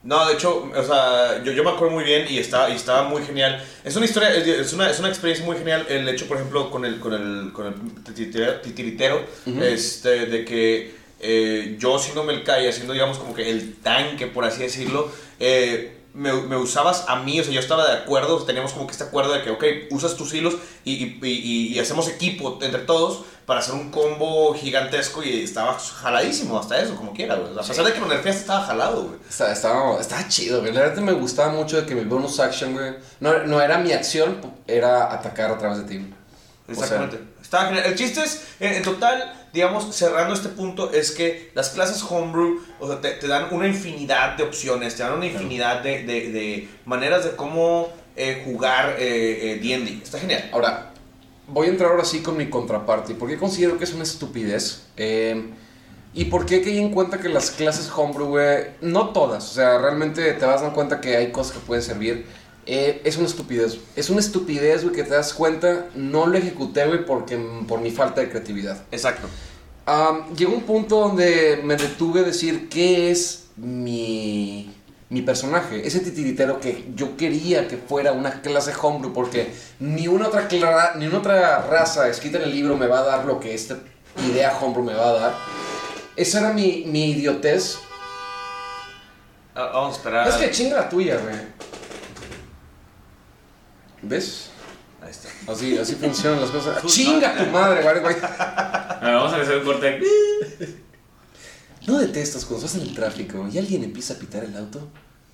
Speaker 2: No, de hecho, o sea, yo, yo me acuerdo muy bien y estaba, y estaba muy genial. Es una historia, es, una, es una experiencia muy genial el hecho, por ejemplo, con el, con el, con el titiritero, titiritero, este, de que eh, yo siendo Melkaya, siendo, digamos, como que el tanque, por así decirlo, eh, me, me usabas a mí, o sea, yo estaba de acuerdo, teníamos como que este acuerdo de que, ok, usas tus hilos y, y, y- y hacemos equipo entre todos para hacer un combo gigantesco y estaba jaladísimo hasta eso, como quiera, güey. A pesar de que lo nerfeaste, estaba jalado, güey.
Speaker 1: Estaba, estaba, estaba chido, güey. La verdad me gustaba mucho de que mi bonus action, güey, no, no era mi acción, era atacar a través de ti. O sea,
Speaker 2: Exactamente. Estaba genial. El chiste es, en, en total, digamos, cerrando este punto, es que las clases homebrew, o sea, te, te dan una infinidad de opciones, te dan una infinidad de, de- de maneras de cómo eh, jugar eh, eh, D&D. Está genial.
Speaker 1: Ahora, voy a entrar ahora sí con mi contraparte. ¿Por qué considero que es una estupidez? Eh, ¿Y por qué caí en cuenta que las clases homebrew, güey, no todas, o sea, realmente te vas a dar cuenta que hay cosas que pueden servir? Eh, es una estupidez. Es una estupidez, güey, que te das cuenta. No lo ejecuté, güey, porque, por mi falta de creatividad.
Speaker 2: Exacto.
Speaker 1: Am, llegó un punto donde me detuve a decir qué es mi, mi personaje, ese titiritero que yo quería que fuera una clase homebrew, porque ni una otra, clara- ni una otra raza escrita en el libro me va a dar lo que esta idea homebrew me va a dar. Esa era mi, mi idiotez.
Speaker 2: Ah, vamos a esperar.
Speaker 1: Es que chinga la tuya, güey. ¿Ves?
Speaker 2: Ahí está.
Speaker 1: Así, así funcionan las cosas. ¡Chinga tu madre, güey, güey!
Speaker 3: A ver, vamos a hacer un corte.
Speaker 1: ¿No detestas cuando estás en el tráfico y alguien empieza a pitar el auto?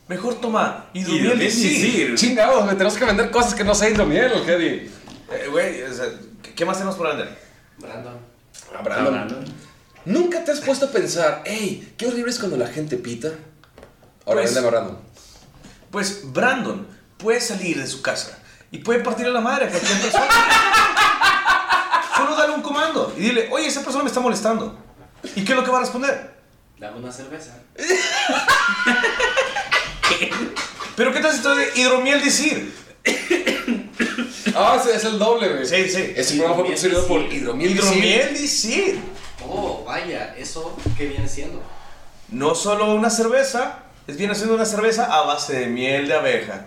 Speaker 2: Mejor toma
Speaker 3: Y
Speaker 2: hidromiel
Speaker 3: de
Speaker 2: Lisir.
Speaker 1: Chingados, güey, tenemos que vender cosas que no sean hidromiel, ¿o qué, Di?
Speaker 2: Eh, Güey, o sea, ¿qué- ¿qué más tenemos por vender?
Speaker 5: Brandon.
Speaker 1: Ah, Brandon. ¿Nunca te has puesto a pensar, hey, qué horrible es cuando la gente pita? Ahora,
Speaker 2: Pues-
Speaker 1: vende a Brandon.
Speaker 2: Pues Brandon puede salir de su casa y puede partirle la madre a cualquier persona. [LAUGHS] Solo dale un comando y dile, oye, esa persona me está molestando. ¿Y qué es lo que va a responder?
Speaker 5: Dame una cerveza. [LAUGHS]
Speaker 2: ¿Pero qué tal si de hidromiel decir?
Speaker 1: Ah, ese es el doble, güey.
Speaker 2: Sí, sí.
Speaker 1: Ese programa fue patrocinado por Hidromiel.
Speaker 2: Hidromiel decir.
Speaker 5: Oh, vaya, ¿eso qué viene siendo?
Speaker 2: No solo una cerveza, es viene siendo una cerveza a base de miel de abeja.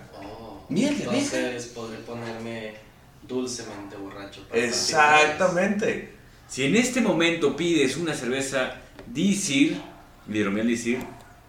Speaker 1: Miel de
Speaker 5: entonces podré ponerme dulcemente borracho. para
Speaker 2: Exactamente.
Speaker 3: Si en este momento pides una cerveza Disir, hidromiel Disir,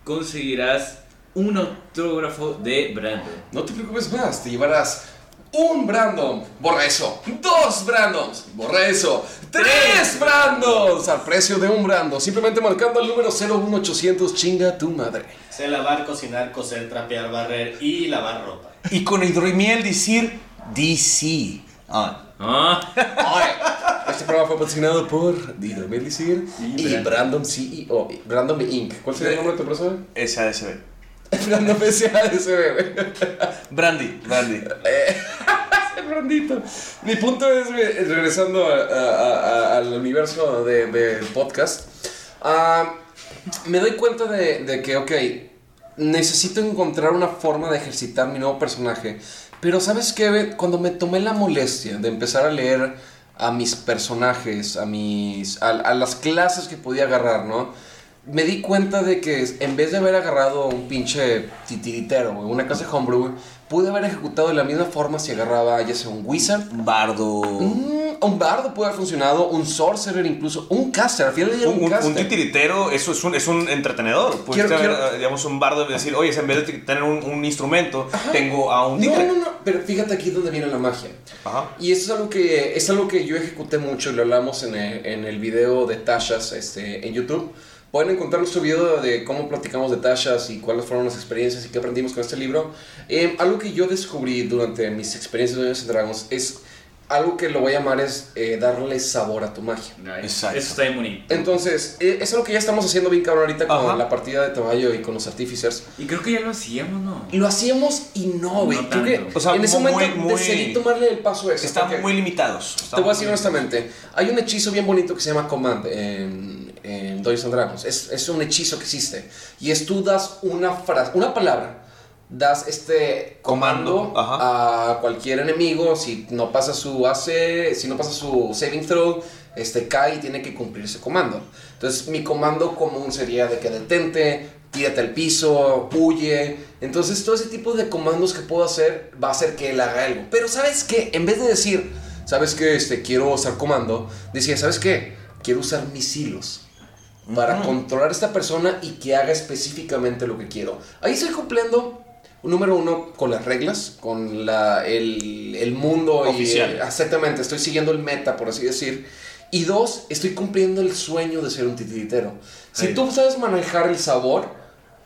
Speaker 3: conseguirás un autógrafo de Brandon.
Speaker 1: No te preocupes más, te llevarás un Brandon, borra eso. Dos Brandons, borra eso. Tres Brandons al precio de un Brandon. Simplemente marcando el número 01800, chinga tu madre.
Speaker 5: Sé lavar, cocinar, coser, trapear, barrer y lavar ropa.
Speaker 2: Y con hidromiel decir DC. Ah.
Speaker 3: Ah,
Speaker 1: Oye, este programa fue patrocinado por Hidromiel Lisir
Speaker 3: Y
Speaker 1: y
Speaker 3: Brandon.
Speaker 1: CEO, Brandon B. Inc. ¿Cuál sería el nombre de tu empresa?
Speaker 2: SASB.
Speaker 1: Brandon B. SADSB, güey.
Speaker 2: Brandy, Brandy. [LAUGHS]
Speaker 1: Brandito. Mi punto es, regresando a- a- a- al universo de- del podcast, ah, me doy cuenta de, de que, ok, necesito encontrar una forma de ejercitar mi nuevo personaje. Pero ¿sabes qué? Cuando me tomé la molestia de empezar a leer a mis personajes, a, mis, a, a las clases que podía agarrar, ¿no? Me di cuenta de que en vez de haber agarrado un pinche titiritero, una clase homebrew, pude haber ejecutado de la misma forma si agarraba ya sea un wizard,
Speaker 2: Bardo.
Speaker 1: Mm, un bardo puede haber funcionado, un sorcerer incluso, un caster, al final
Speaker 2: Un,
Speaker 1: un,
Speaker 2: un,
Speaker 1: caster.
Speaker 2: un titiritero, eso es un, es un entretenedor. Puedes
Speaker 1: Quiero-
Speaker 2: tener,
Speaker 1: quiero-
Speaker 2: digamos, un bardo y decir, oye, en vez de tener un, un instrumento, tengo a un
Speaker 1: no, no, no, pero fíjate aquí donde viene la magia.
Speaker 2: Ajá.
Speaker 1: Y eso es algo que, es algo que yo ejecuté mucho y lo hablamos en el, en el video de Tashas este, en YouTube. Pueden encontrar nuestro video de cómo platicamos de Tashas y cuáles fueron las experiencias y qué aprendimos con este libro. Eh, algo que yo descubrí durante mis experiencias de Dungeons and Dragons es algo que lo voy a llamar es eh, darle sabor a tu magia.
Speaker 2: Exacto.
Speaker 3: Eso está bien bonito.
Speaker 1: Entonces, eh, es algo que ya estamos haciendo bien cabrón ahorita con
Speaker 2: Ajá.
Speaker 1: la partida de caballo y con los artificers.
Speaker 3: Y creo que ya lo hacíamos, ¿no?
Speaker 1: Y lo hacíamos y no, güey.
Speaker 3: No
Speaker 1: Creo que
Speaker 3: tanto.
Speaker 2: O sea,
Speaker 1: en ese
Speaker 2: muy-
Speaker 1: momento
Speaker 2: muy-
Speaker 1: decidí tomarle el paso a eso.
Speaker 2: Están muy limitados.
Speaker 1: Te voy a decir honestamente, hay un hechizo bien bonito que se llama Command en, en Dungeons and Dragons. Es, es un hechizo que existe. Y es tú das una frase, una palabra, das este comando,
Speaker 2: Comando,
Speaker 1: a cualquier enemigo. Si no pasa su AC, si no pasa su saving throw, este cae y tiene que cumplir ese comando. Entonces, mi comando común sería de que detente, tírate al piso, huye. Entonces, todo ese tipo de comandos que puedo hacer va a hacer que él haga algo. Pero, ¿sabes qué? En vez de decir, ¿sabes qué? Este, quiero usar comando, decía, ¿sabes qué? Quiero usar mis hilos para controlar a esta persona y que haga específicamente lo que quiero. Ahí estoy cumpliendo, número uno, con las reglas, con la, el, el mundo. y-
Speaker 2: Oficial.
Speaker 1: exactamente, estoy siguiendo el meta, por así decir. Y dos, estoy cumpliendo el sueño de ser un titiritero. Si
Speaker 3: Ahí.
Speaker 1: tú sabes manejar el sabor,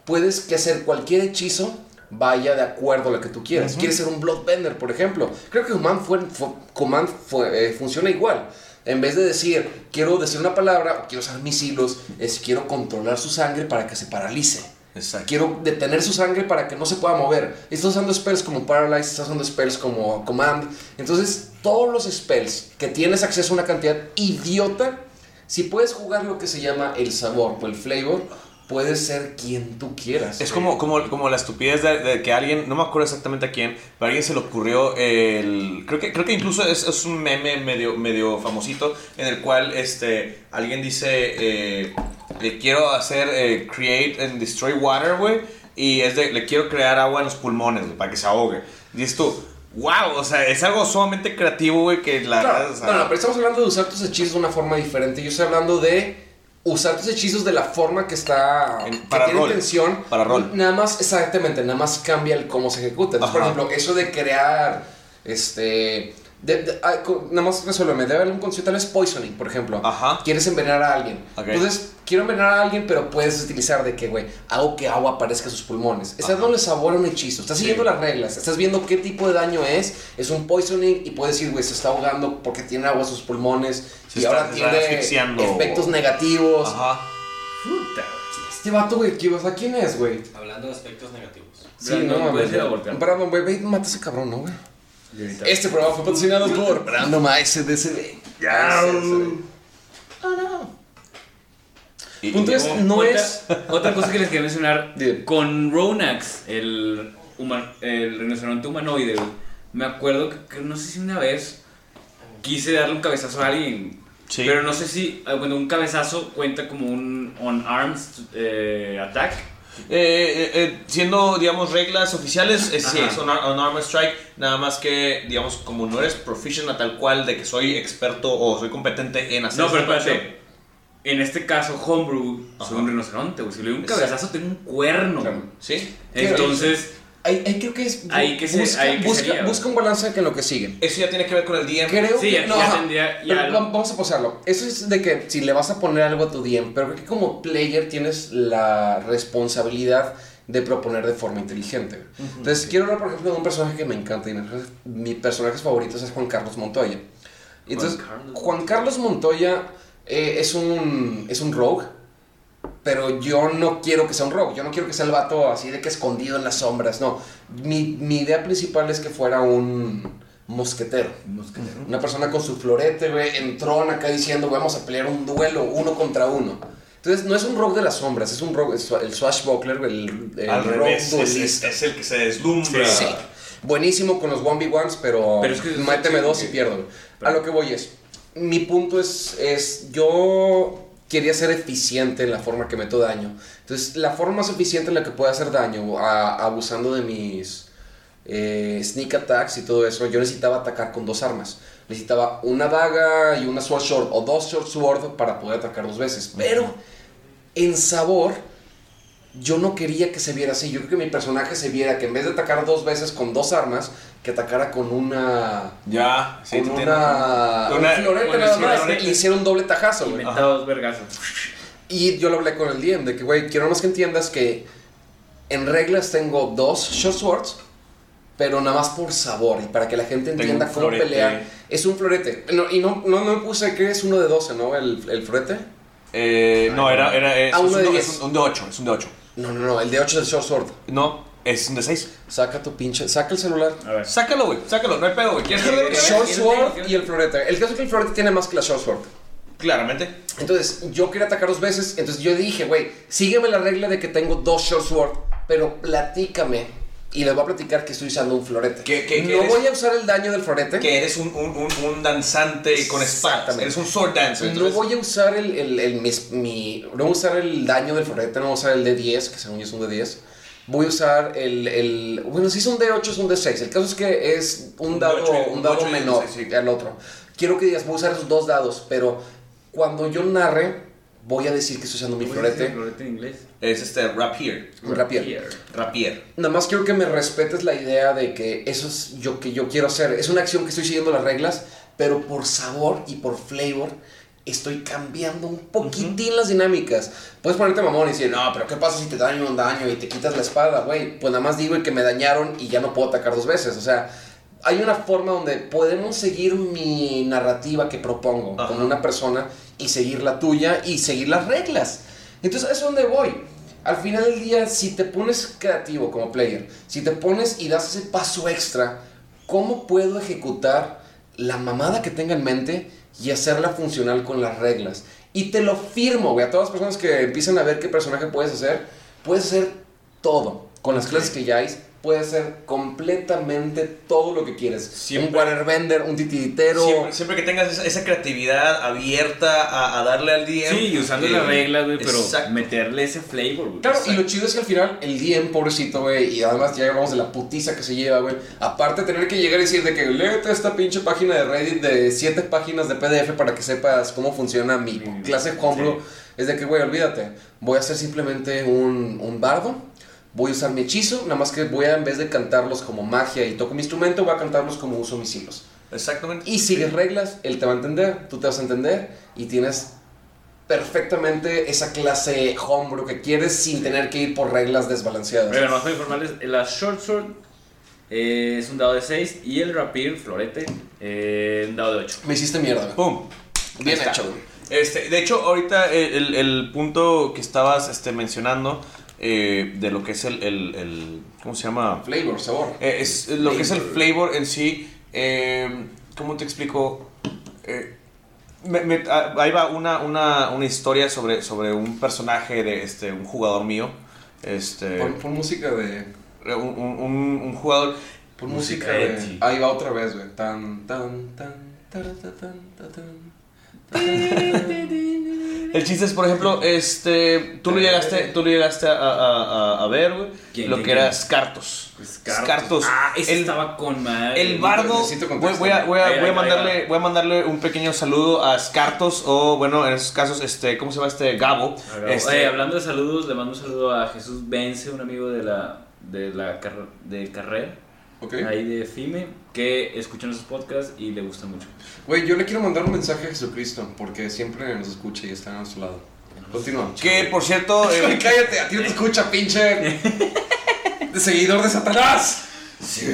Speaker 1: puedes que hacer cualquier hechizo vaya de acuerdo a lo que tú quieras. Quieres ser un Bloodbender, por ejemplo. Creo que Command, fue, fue- Command fue- eh, funciona igual. En vez de decir, quiero decir una palabra, o quiero usar mis hilos, es quiero controlar su sangre para que se paralice.
Speaker 2: Exacto.
Speaker 1: Quiero detener su sangre para que no se pueda mover. Estás usando spells como Paralyze, estás usando spells como Command. Entonces, todos los spells que tienes acceso a una cantidad idiota, si puedes jugar lo que se llama el sabor o el flavor, puedes ser quien tú quieras.
Speaker 2: Es como, como, como la estupidez de, de que alguien, no me acuerdo exactamente a quién, pero a alguien se le ocurrió el... Creo que, creo que incluso es, es un meme medio, medio famosito en el cual este, alguien dice, eh, le quiero hacer eh, create and destroy water, güey, y es de, le quiero crear agua en los pulmones, güey, para que se ahogue. Dices tú, wow, o sea, es algo sumamente creativo, güey, que la...
Speaker 1: Claro,
Speaker 2: o sea,
Speaker 1: no, no, pero estamos hablando de usar tus hechizos de una forma diferente. Yo estoy hablando de usar tus hechizos de la forma que está.
Speaker 2: En-
Speaker 1: que
Speaker 2: para
Speaker 1: tiene
Speaker 2: rol,
Speaker 1: intención.
Speaker 2: para rol.
Speaker 1: Nada más, exactamente, nada más cambia el cómo se ejecuta. Entonces, por ejemplo, eso de crear. Este. De- de- ah, co- nada más resuélveme. Debe haber un concepto, tal vez poisoning, por ejemplo.
Speaker 2: Ajá.
Speaker 1: Quieres envenenar a alguien.
Speaker 2: Ok.
Speaker 1: Entonces, quiero envenenar a alguien, pero puedes utilizar de que, güey, hago que agua aparezca en sus pulmones. Estás dándole sabor a un hechizo. Estás siguiendo las reglas. Estás viendo qué tipo de daño es. Es un poisoning y puedes decir, güey, se está ahogando porque tiene agua en sus pulmones.
Speaker 2: Se
Speaker 1: y
Speaker 2: está-
Speaker 1: ahora tiene efectos negativos.
Speaker 2: Ajá.
Speaker 3: Puta.
Speaker 1: Este vato, güey, ¿qué- o sea, ¿quién es, güey?
Speaker 5: Hablando de aspectos negativos.
Speaker 3: Brandon, puedes ir a
Speaker 1: güey. Brandon, güey, ve y mata a ese cabrón, ¿no, güey? Este programa fue patrocinado por Brandon ASDCD.
Speaker 2: Y-
Speaker 1: Punto es, no
Speaker 3: otra,
Speaker 1: es...
Speaker 3: Otra cosa que les quería mencionar, [LAUGHS] con Ronax, el, human- el rinoceronte humanoide, me acuerdo que, que no sé si una vez quise darle un cabezazo a alguien,
Speaker 2: Sí.
Speaker 3: pero no sé si, ah, bueno, un cabezazo cuenta como un on-arms eh, attack.
Speaker 2: Eh, eh, eh, siendo, digamos, reglas oficiales, eh, sí, es un, un armor strike, nada más que, digamos, como no eres proficient a tal cual de que soy experto o soy competente en hacer
Speaker 3: No, pero
Speaker 2: esta
Speaker 3: espérate.
Speaker 2: operación.
Speaker 3: En este caso, Homebrew, soy
Speaker 2: Ajá.
Speaker 3: un rinoceronte, güey. Si le doy un
Speaker 2: Exacto.
Speaker 3: cabezazo, tengo un cuerno. Güey.
Speaker 2: ¿Sí?
Speaker 3: Entonces,
Speaker 1: Ahí, ahí creo que es...
Speaker 3: Ahí que se-
Speaker 1: busca,
Speaker 3: ahí que
Speaker 1: busca,
Speaker 3: sería,
Speaker 1: busca un balance en lo que sigue.
Speaker 2: Eso ya tiene que ver con el DM.
Speaker 1: Creo
Speaker 3: Sí,
Speaker 1: que no,
Speaker 3: ya tendría- ya
Speaker 1: Pero vamos a posarlo. Eso es de que si le vas a poner algo a tu DM, pero creo que como player tienes la responsabilidad de proponer de forma inteligente. güey. Entonces, quiero hablar, por ejemplo, de un personaje que me encanta y mi, mi personaje favorito es Juan Carlos Montoya. Entonces,
Speaker 3: Carlos.
Speaker 1: Juan Carlos Montoya eh, es, un, es un rogue, pero yo no quiero que sea un rogue. Yo no quiero que sea el vato así de que escondido en las sombras. No, mi, mi idea principal es que fuera un mosquetero. Una persona con su florete, güey, entró acá diciendo, vamos a pelear un duelo uno contra uno. Entonces, no es un rogue de las sombras, es un rogue, es el swashbuckler, el, el
Speaker 2: Al revés, es,
Speaker 1: duelista.
Speaker 2: es- es el que se deslumbra.
Speaker 1: Sí. Buenísimo con los 1v1s, pero,
Speaker 3: Pero es que-
Speaker 1: méteme
Speaker 3: sí,
Speaker 1: dos
Speaker 3: sí.
Speaker 1: y pierdo. güey. A lo que voy es, mi punto es, es, yo quería ser eficiente en la forma que meto daño. Entonces, la forma más eficiente en la que puedo hacer daño, a- abusando de mis eh, sneak attacks y todo eso, yo necesitaba atacar con dos armas. Necesitaba una daga y una sword short, o dos short sword para poder atacar dos veces. Pero, en sabor, yo no quería que se viera así. Yo creo que mi personaje se viera que en vez de atacar dos veces con dos armas, que atacara con una.
Speaker 2: Ya, sí,
Speaker 1: con una. un
Speaker 2: Una-
Speaker 1: florete
Speaker 3: con
Speaker 1: nada más. Le hiciera un doble tajazo, güey.
Speaker 3: inventados vergazos.
Speaker 1: Y yo lo hablé con el DM de que, güey, quiero más que entiendas que en reglas tengo dos short swords, pero nada más por sabor y para que la gente entienda cómo
Speaker 2: florete.
Speaker 1: pelear. Es un florete. No, y no, no, no me puse que es uno de 12, ¿no? El, el florete.
Speaker 2: Eh, no, era, era es,
Speaker 1: Ah,
Speaker 2: es
Speaker 1: uno
Speaker 2: un,
Speaker 1: de
Speaker 2: es un, un de 8, es un de 8.
Speaker 1: No, no, no, el de 8 es el short sword.
Speaker 2: No, es un de 6.
Speaker 1: Saca tu pinche. Saca el celular.
Speaker 3: A ver.
Speaker 2: Sácalo, güey, sácalo, no hay pedo, güey. ¿Quieres otra vez?
Speaker 1: Short
Speaker 3: ¿Tiene-
Speaker 1: sword y el florete. El caso es que el florete tiene más que la short sword.
Speaker 2: Claramente.
Speaker 1: Entonces, yo quería atacar dos veces. Entonces, yo dije, güey, sígueme la regla de que tengo dos short sword, pero platícame. Y les voy a platicar que estoy usando un florete.
Speaker 2: ¿Qué- qué- qué
Speaker 1: no
Speaker 2: eres?
Speaker 1: voy a usar el daño del florete.
Speaker 2: Que eres un, un, un, un danzante con espadas. Eres un sword dancer.
Speaker 1: No
Speaker 2: entonces-
Speaker 1: voy a usar el, el, el- mis- mi, no voy a usar el daño del florete, no voy a usar el de 10, que según yo es un de 10. Voy a usar el, el bueno, si es un de 8 es un de 6. El caso es que es un dado,
Speaker 2: ocho y-
Speaker 1: un
Speaker 2: un
Speaker 1: dado menor
Speaker 2: seis, sí.
Speaker 1: que al otro. Quiero que digas, voy a usar esos dos dados, pero cuando yo narre, voy a decir que estoy usando mi
Speaker 3: ¿Cómo se dice
Speaker 1: florete,
Speaker 3: florete en inglés?
Speaker 2: Es este rapier.
Speaker 1: un rapier.
Speaker 2: Rapier.
Speaker 1: Nada más quiero que me respetes la idea de que eso es yo que yo quiero hacer. Es una acción que estoy siguiendo las reglas, pero por sabor y por flavor estoy cambiando un poquitín las dinámicas. Puedes ponerte mamón y decir, no, pero ¿qué pasa si te daño un daño y te quitas la espada, güey? Pues nada más digo que me dañaron y ya no puedo atacar dos veces. O sea, hay una forma donde podemos seguir mi narrativa que propongo
Speaker 2: Ajá.
Speaker 1: como una persona y seguir la tuya y seguir las reglas. Entonces, a eso es donde voy. Al final del día, si te pones creativo como player, si te pones y das ese paso extra, ¿cómo puedo ejecutar la mamada que tenga en mente y hacerla funcional con las reglas? Y te lo firmo, güey, a todas las personas que empiezan a ver qué personaje puedes hacer, puedes hacer todo. Con las clases que ya hay, puedes hacer completamente todo lo que quieres.
Speaker 2: Siempre-
Speaker 1: un waterbender, un titiritero.
Speaker 2: Siempre, siempre que tengas esa, esa creatividad abierta a, a darle al DM.
Speaker 3: Sí, y usando
Speaker 2: eh,
Speaker 3: las reglas, güey, pero
Speaker 2: exacto.
Speaker 3: meterle ese flavor, güey.
Speaker 1: Claro, y lo chido es que al final el DM, pobrecito, güey, y además ya hablamos de la putiza que se lleva, güey. Aparte de tener que llegar y decir de que léete esta pinche página de Reddit de siete páginas de PDF para que sepas cómo funciona mi
Speaker 3: Mm,
Speaker 1: clase homebrew,
Speaker 3: sí.
Speaker 1: es de que, güey, olvídate, voy a hacer simplemente un, un bardo, voy a usar mi hechizo, nada más que voy a, en vez de cantarlos como magia y toco mi instrumento, voy a cantarlos como uso mis hilos.
Speaker 2: Exactamente.
Speaker 1: y sigues reglas, él te va a entender, tú te vas a entender y tienes perfectamente esa clase homebrew que quieres sin tener que ir por reglas desbalanceadas.
Speaker 3: Pero nomás para informarles, la Short Sword eh, es un dado de 6 y el Rapier, florete, eh, un dado de 8.
Speaker 1: Me hiciste mierda, güey.
Speaker 2: ¡Pum!
Speaker 1: Bien
Speaker 2: está.
Speaker 1: hecho, güey.
Speaker 2: Este, de hecho, ahorita el, el- el punto que estabas este, mencionando eh, de lo que es el, el- el- ¿Cómo se llama?
Speaker 1: Flavor, sabor.
Speaker 2: Eh, es lo que es el flavor en sí. eh, ¿Cómo te explico? Eh, me- me- ah, ahí va una, una, una historia sobre, sobre un personaje de este, un jugador mío. Este,
Speaker 1: Pon, pon música de.
Speaker 2: un, un- jugador.
Speaker 1: Pon
Speaker 3: Música
Speaker 1: música de.
Speaker 3: edgy.
Speaker 1: Ahí va otra vez, güey. Tan, tan, tan. taratatan, tatan,
Speaker 2: El chiste es, por ejemplo, este, tú lo llegaste, tú lo llegaste a, a- a- a ver, güey,
Speaker 3: ¿Quién,
Speaker 2: lo que era? Scartos.
Speaker 3: Scartos. Ah, ese
Speaker 2: el,
Speaker 3: estaba con madre.
Speaker 2: el bardo. Voy, a, voy a-
Speaker 3: Ahí,
Speaker 2: voy a
Speaker 3: ahí,
Speaker 2: mandarle, voy a mandarle un pequeño saludo a Scartos o, bueno, en esos casos, este, ¿cómo se llama este? Gabo. Este,
Speaker 3: Oye, hablando de saludos, le mando un saludo a Jesús Vence, un amigo de la, de la de carrera, Ahí de FIME, que escucha nuestros podcasts y le gusta mucho.
Speaker 1: Güey, yo le quiero mandar un mensaje a Jesucristo porque siempre nos escucha y está a nuestro lado. Continúa.
Speaker 2: que, por cierto, [LAUGHS] eh,
Speaker 1: cállate, a ti no te escucha, pinche. [LAUGHS] De seguidor de Satanás.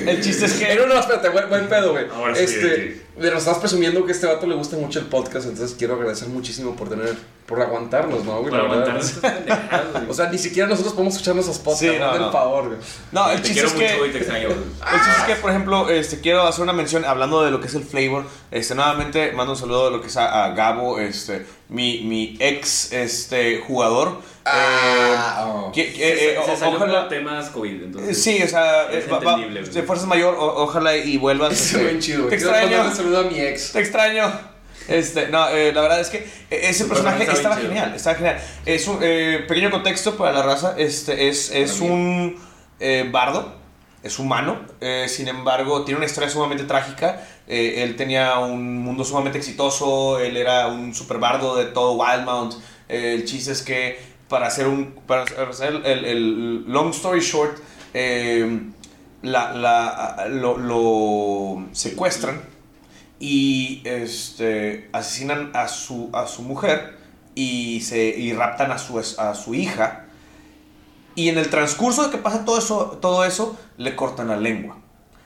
Speaker 2: El chiste es que...
Speaker 1: Eh, no, no, espérate, buen, buen pedo, güey.
Speaker 3: Ahora sí,
Speaker 1: Este,
Speaker 3: sí.
Speaker 1: pero nos estás presumiendo que a este vato le gusta mucho el podcast, entonces quiero agradecer muchísimo por tener, por aguantarnos, ¿no, güey?
Speaker 3: Para
Speaker 1: La verdad.
Speaker 3: aguantar estas pendejadas, [LAUGHS] güey.
Speaker 1: O sea, ni siquiera nosotros podemos escuchar nuestros podcasts,
Speaker 2: Sí, no,
Speaker 1: el favor, güey.
Speaker 2: No, el
Speaker 3: te
Speaker 2: chiste
Speaker 3: quiero
Speaker 2: es que...
Speaker 3: mucho y te extraño. güey. [LAUGHS]
Speaker 2: El chiste es que, por ejemplo, este, quiero hacer una mención hablando de lo que es el flavor. Este, nuevamente mando un saludo a lo que es a, a Gabo, este, mi, mi ex este, jugador.
Speaker 1: Ah,
Speaker 2: Eh,
Speaker 1: oh.
Speaker 3: Se,
Speaker 2: eh,
Speaker 3: se
Speaker 2: ojalá-
Speaker 3: temas COVID, entonces.
Speaker 2: Sí, o sea,
Speaker 3: Es
Speaker 2: eh, va- de fuerzas mayor, o- ojalá y vuelvas.
Speaker 1: Es
Speaker 2: este,
Speaker 1: bien chido.
Speaker 2: Te extraño.
Speaker 1: mandarle saludo a mi ex.
Speaker 2: Te extraño. Este, no, eh, la verdad es que ese personaje estaba genial, estaba genial. Es un eh, pequeño contexto para la raza, este es, es un eh, bardo, es humano, eh, sin embargo tiene una historia sumamente trágica. Eh, él tenía un mundo sumamente exitoso, él era un super bardo de todo Wildmount. Eh, el chiste es que para hacer un para hacer el, el long story short, eh, la, la- lo, lo secuestran y este, asesinan a su, a su mujer y, se, y raptan a su, a su hija. Y en el transcurso de que pasa todo eso, todo eso, le cortan la lengua.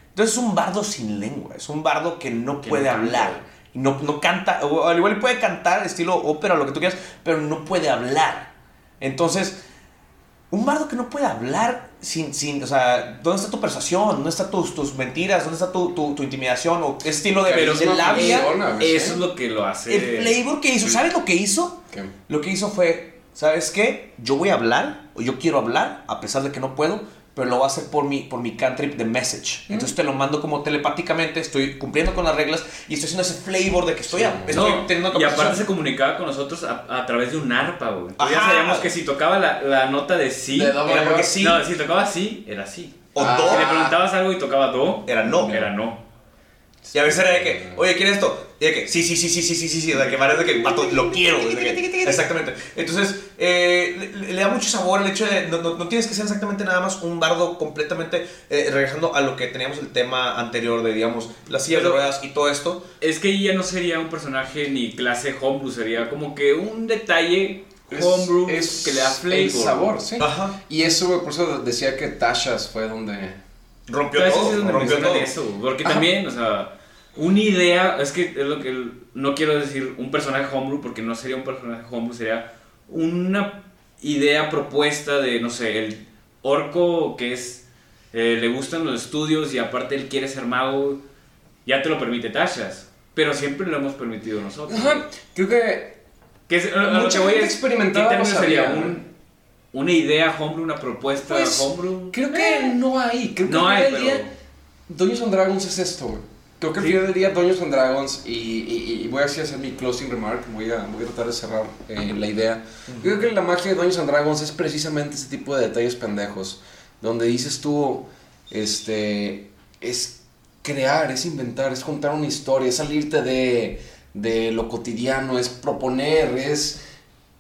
Speaker 2: Entonces es un bardo sin lengua, es un bardo que no
Speaker 3: Que
Speaker 2: puede
Speaker 3: no
Speaker 2: hablar. No, no canta, o al igual puede cantar estilo ópera, lo que tú quieras, pero no puede hablar. Entonces, un bardo que no puede hablar sin, sin, o sea, ¿dónde está tu persuasión? ¿Dónde están tus, tus mentiras? ¿Dónde está tu, tu, tu intimidación? ¿O qué estilo de,
Speaker 3: Pero
Speaker 2: de labia?
Speaker 3: Eso
Speaker 1: ¿sí?
Speaker 3: es lo que lo hace.
Speaker 2: El flavor que hizo, ¿sabes lo que hizo?
Speaker 1: ¿Qué?
Speaker 2: Lo que hizo fue, ¿sabes qué? Yo voy a hablar, o yo quiero hablar, a pesar de que no puedo, pero lo voy a hacer por mi, por mi cantrip de message. Entonces te lo mando como telepáticamente, estoy cumpliendo con las reglas y estoy haciendo ese flavor de que estoy, a- estoy
Speaker 3: No,
Speaker 2: teniendo
Speaker 3: y aparte se comunicaba con nosotros a, a través de un arpa, güey. Ya sabíamos que si tocaba la, la nota de sí,
Speaker 1: De do
Speaker 3: era porque sí. No, si tocaba sí, era sí.
Speaker 2: O
Speaker 1: Ah.
Speaker 2: do,
Speaker 3: Si le preguntabas algo y tocaba do,
Speaker 2: era no.
Speaker 3: era no.
Speaker 2: Y a veces era de que, oye, ¿quieres esto? Y de que, sí, sí, sí, sí, sí, sí, sí, sí, de que parece que, vato, lo quiero. de que- exactamente. Entonces, eh, le, le da mucho sabor el hecho de, no, no, no tienes que ser exactamente nada más un bardo completamente, eh, regresando a lo que teníamos el tema anterior de, digamos, las sillas de ruedas y todo esto.
Speaker 3: Es que ya no sería un personaje ni clase homebrew, sería como que un detalle homebrew
Speaker 1: es
Speaker 3: que le da flavor.
Speaker 1: El sabor, sí.
Speaker 2: Ajá.
Speaker 1: Y eso, por eso decía que Tashas fue donde.
Speaker 2: Rompió
Speaker 3: Entonces
Speaker 2: todo,
Speaker 3: es donde
Speaker 2: rompió todo.
Speaker 3: eso, porque
Speaker 1: Ajá.
Speaker 3: también, o sea, una idea, es que es lo que no quiero decir un personaje homebrew porque no sería un personaje homebrew, sería una idea propuesta de, no sé, el orco que es, eh, le gustan los estudios y aparte él quiere ser mago, ya te lo permite Tashas, pero siempre lo hemos permitido nosotros.
Speaker 1: Ajá, creo que.
Speaker 3: Que es, lo
Speaker 1: Mucha
Speaker 3: que voy
Speaker 1: gente
Speaker 3: es,
Speaker 1: experimentada
Speaker 3: ¿qué término
Speaker 1: lo
Speaker 3: sería? Un- una idea homebrew, una propuesta
Speaker 1: Pues,
Speaker 3: homebrew.
Speaker 1: Creo que no hay. Creo que
Speaker 3: No hay, pero-
Speaker 1: día, Dungeons and Dragons es esto. Creo que al
Speaker 3: Sí.
Speaker 1: final del día Dungeons and Dragons, y, y- y voy a hacer mi closing remark, voy a, voy a tratar de cerrar eh, la idea. Creo que la magia de Dungeons and Dragons es precisamente ese tipo de detalles pendejos, donde dices tú, este, es crear, es inventar, es contar una historia, es salirte de, de lo cotidiano, es proponer, es...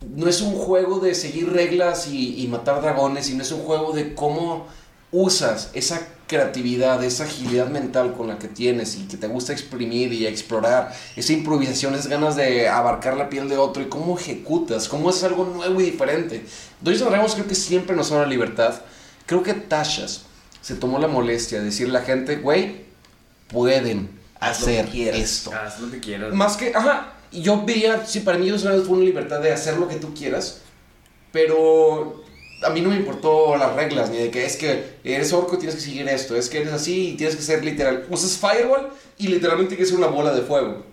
Speaker 1: No es un juego de seguir reglas y, y matar dragones, sino es un juego de cómo usas esa creatividad, esa agilidad mental con la que tienes y que te gusta exprimir y explorar, esa improvisación, esas ganas de abarcar la piel de otro y cómo ejecutas, cómo es algo nuevo y diferente. Dungeons Dragons creo que siempre nos da la libertad. Creo que Tashas se tomó la molestia de decirle a la gente, güey, pueden
Speaker 5: Haz lo que
Speaker 1: hacer
Speaker 5: quieras.
Speaker 1: esto.
Speaker 3: Haz lo que quieras.
Speaker 1: Más que, ajá, y yo veía, sí, para mí and Dragons fue una libertad de hacer lo que tú quieras, pero a mí no me importó las reglas, ni de que es que eres orco tienes que seguir esto, es que eres así y tienes que ser literal. Usas Firewall y literalmente que ser una bola de fuego.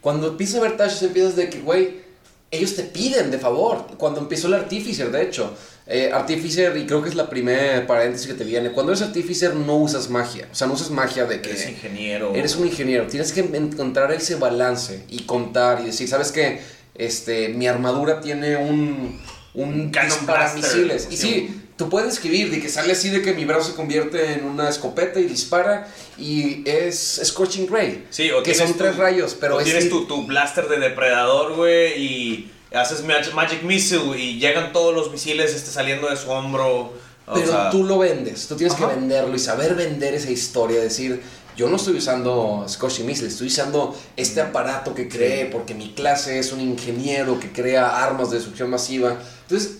Speaker 1: Cuando empiezas a ver Tashes empiezas de que, güey, ellos te piden de favor. Cuando empezó el Artificer, de hecho. Eh, Artificer, y creo que es la primera paréntesis que te viene. Cuando eres Artificer no usas magia. O sea, no usas magia de que...
Speaker 2: Eres ingeniero.
Speaker 1: Eres un ingeniero, tienes que encontrar ese balance y contar y decir, ¿sabes qué? Este, mi armadura tiene un, un para misiles. Y sí, tú puedes escribir de que sale así de que mi brazo se convierte en una escopeta y dispara y es Scorching Ray.
Speaker 2: Sí, o
Speaker 1: que son tres rayos, pero
Speaker 2: o
Speaker 1: es
Speaker 2: tienes tu, tu blaster de depredador, güey, y haces mag- Magic Missile y llegan todos los misiles este, saliendo de su hombro. O
Speaker 1: Pero
Speaker 2: sea,
Speaker 1: tú lo vendes, tú tienes
Speaker 2: Ajá.
Speaker 1: que venderlo y saber vender esa historia, decir, yo no estoy usando Scorching Missile, estoy usando este aparato que creé porque mi clase es un ingeniero que crea armas de destrucción masiva. Entonces,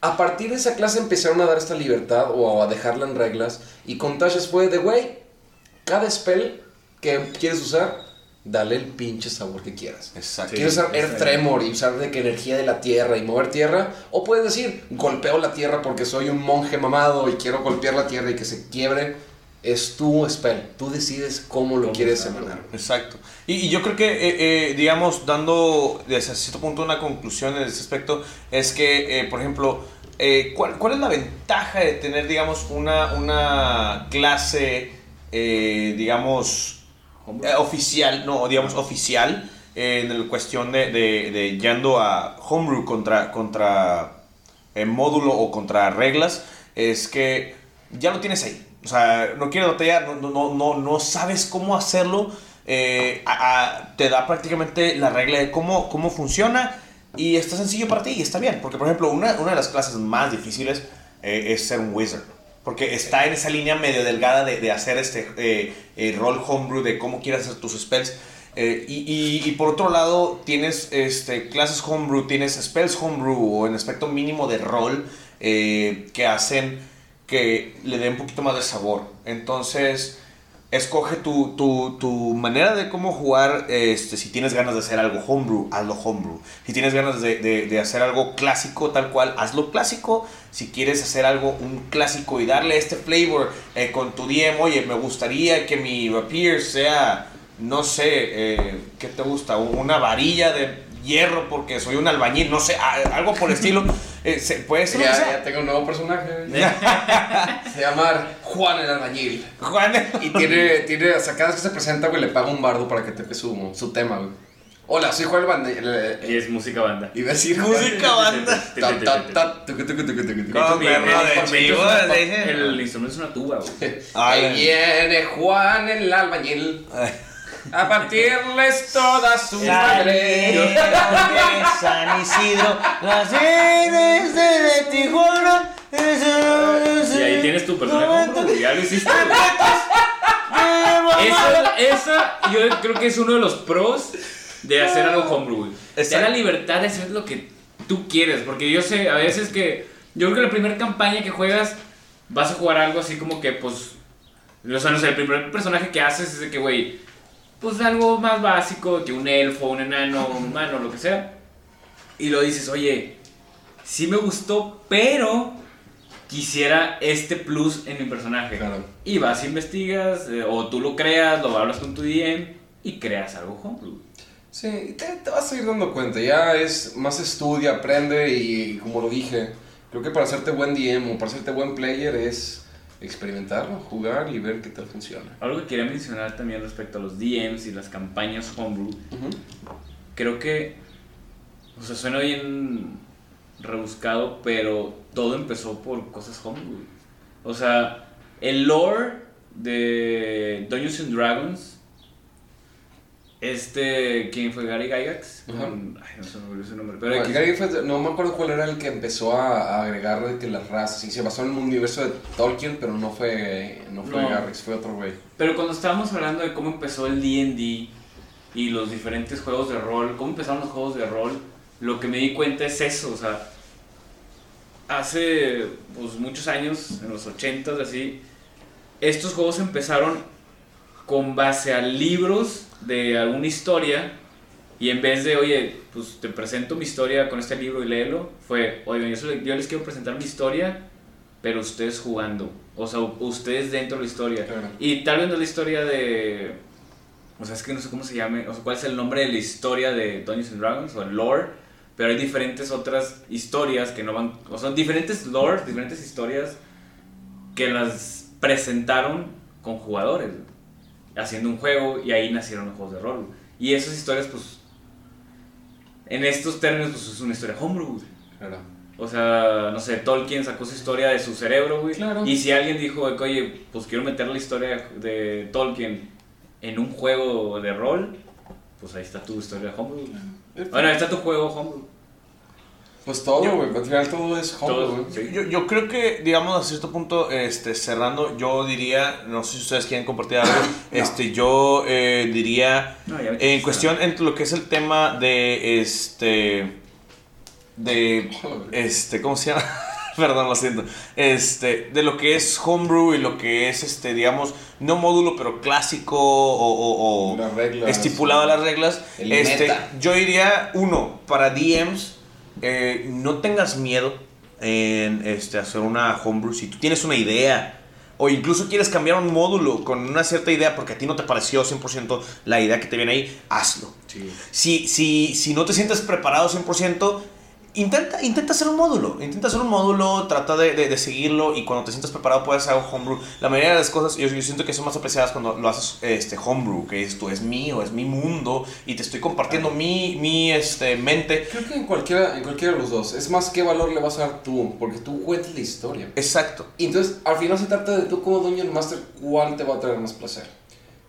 Speaker 1: a partir de esa clase empezaron a dar esta libertad o a dejarla en reglas y con Tashes fue de, güey, cada spell que quieres usar, dale el pinche sabor que quieras.
Speaker 2: Exacto.
Speaker 1: Quieres usar Air Tremor y usar de que energía de la tierra y mover tierra. O puedes decir, golpeo la tierra porque soy un monje mamado y quiero golpear la tierra y que se quiebre. Es tu spell. Tú decides cómo lo quieres emanar.
Speaker 2: Exacto. Y, y yo creo que, eh, eh, digamos, dando desde cierto punto una conclusión en ese aspecto, es que, eh, por ejemplo, eh, ¿cuál, cuál es la ventaja de tener, digamos, una, una clase, eh, digamos, Eh, oficial, no, digamos, oficial, eh, en la cuestión de, de, yendo a homebrew contra, contra eh, módulo o contra reglas, es que ya lo tienes ahí. O sea, no quieres batallar, no, no, no, no, sabes cómo hacerlo. eh, a- te da prácticamente la regla de cómo, cómo funciona y está sencillo para ti y está bien. Porque, por ejemplo, una, una de las clases más difíciles es ser un wizard. Porque está en esa línea medio delgada de, hacer este eh, eh, rol homebrew, de cómo quieres hacer tus spells. Eh, y por otro lado, tienes este, clases homebrew, tienes spells homebrew o en aspecto mínimo de rol eh, que hacen que le dé un poquito más de sabor. Entonces, escoge tu, tu, tu manera de cómo jugar. Este, si tienes ganas de hacer algo homebrew, hazlo homebrew. Si tienes ganas de, de- de hacer algo clásico, tal cual, hazlo clásico. Si quieres hacer algo, un clásico y darle este flavor eh, con tu DM, oye, me gustaría que mi rapier sea, no sé, eh, ¿qué te gusta? Una varilla de hierro porque soy un albañil, no sé, algo por el estilo. [LAUGHS] Eh, se- puede ser
Speaker 1: Ya, ya tengo un nuevo personaje. [LAUGHS] Se llama Juan el Albañil.
Speaker 2: Juan,
Speaker 1: Y tiene, tiene, o sea, cada vez que se presenta, güey, le paga un bardo para que te su, su tema, güey. Hola, soy Juan el Albañil.
Speaker 3: Y es música banda.
Speaker 1: Iba a decir
Speaker 2: Música banda.
Speaker 3: El- el- el- el-. El instrumento es una tuba, güey. [LAUGHS]
Speaker 1: Ahí viene Juan el albañil
Speaker 2: Ay.
Speaker 1: A partirles toda su
Speaker 2: Salieron
Speaker 1: madre.
Speaker 2: de San Isidro, las redes de Tijuana.
Speaker 3: Y ahí tienes tu personaje homebrew, güey, ya lo hiciste. [LAUGHS] Eso, eso yo creo que es uno de los pros de hacer algo homebrew. Te da la libertad de hacer lo que tú quieres, porque yo sé a veces que, yo creo que la primera campaña que juegas vas a jugar algo así como que, pues, o sea, no sé, el primer personaje que haces es de que, güey, pues algo más básico, que un elfo, un enano, un humano, lo que sea. Y lo dices, oye, sí me gustó, pero quisiera este plus en mi personaje.
Speaker 1: Claro.
Speaker 3: Y vas, investigas, eh, o tú lo creas, lo hablas con tu DM y creas algo homebrew.
Speaker 1: Sí, y te, te vas a ir dando cuenta. Ya es más estudia, aprende y como lo dije, creo que para hacerte buen DM o para hacerte buen player es experimentarlo, jugar y ver qué tal funciona.
Speaker 3: Algo que quería mencionar también respecto a los DMs y las campañas homebrew, creo que, o sea, suena bien rebuscado, pero todo empezó por cosas homebrew. O sea, el lore de Dungeons and Dragons Este, ¿quién fue? Gary Gygax. Con- Ay, no se me olvidó su nombre. Pero.
Speaker 1: Gary fue- no me acuerdo cuál era el que empezó a, a agregar de que las razas. Y se basó en un universo de Tolkien, pero no fue, no fue
Speaker 3: No.
Speaker 1: Garrix, fue otro güey.
Speaker 3: Pero cuando estábamos hablando de cómo empezó el D&D y los diferentes juegos de rol, cómo empezaron los juegos de rol, lo que me di cuenta es eso, o sea, hace pues, muchos años, en los 80s así, estos juegos empezaron con base a libros de alguna historia y en vez de, oye, pues te presento mi historia con este libro y léelo, fue, oye, yo, yo les quiero presentar mi historia, pero ustedes jugando, o sea, ustedes dentro de la historia.
Speaker 1: Claro.
Speaker 3: Y tal vez no la historia de. O sea, es que no sé cómo se llame. O sea, cuál es el nombre de la historia de Dungeons and Dragons o el lore. Pero hay diferentes otras historias que no van. O sea, diferentes lore, diferentes historias que las presentaron con jugadores. Haciendo un juego y ahí nacieron los juegos de rol. Y esas historias, pues. En estos términos, pues es una historia homebrew.
Speaker 1: Claro.
Speaker 3: O sea, no sé, Tolkien sacó su historia de su cerebro, güey.
Speaker 1: Claro.
Speaker 3: Y si alguien dijo, oye, pues quiero meter la historia de Tolkien en un juego de rol, pues ahí está tu historia homebrew. Bueno, ahí está tu juego homebrew.
Speaker 1: Pues todo,
Speaker 2: Yo-
Speaker 1: güey. Al final todo es home,
Speaker 3: sí.
Speaker 2: Yo, yo creo que, digamos, a cierto punto, este, cerrando, yo diría, no sé si ustedes quieren compartir algo, [COUGHS] este, yo eh, diría,
Speaker 3: No,
Speaker 2: en cuestión entre lo que es el tema de, este, de, este, ¿cómo se llama? [LAUGHS] Perdón, lo siento. Este, de lo que es homebrew y lo que es, este, digamos, no módulo, pero clásico o, o- o
Speaker 1: Las reglas.
Speaker 2: estipulado a las reglas.
Speaker 1: El
Speaker 2: este,
Speaker 1: meta.
Speaker 2: yo diría, uno, para DMs, eh, no tengas miedo en este, hacer una homebrew. Si tú tienes una idea o incluso quieres cambiar un módulo con una cierta idea porque a ti no te pareció 100% la idea que te viene ahí, hazlo.
Speaker 3: Sí.
Speaker 2: Si, si, si no te sientes preparado 100%, intenta, intenta hacer un módulo. Intenta hacer un módulo, trata de, de- de seguirlo y cuando te sientas preparado puedes hacer un homebrew. La mayoría de las cosas yo, yo siento que son más apreciadas cuando lo haces este, homebrew, que esto es mío, es mi mundo y te estoy compartiendo mi, mi este, mente.
Speaker 1: Creo que en cualquiera, en cualquiera de los dos. Es más qué valor le vas a dar tú, porque tú cuentas la historia.
Speaker 2: Exacto.
Speaker 1: Y entonces, al final se trata de tú como Dungeon Master, cuál te va a traer más placer.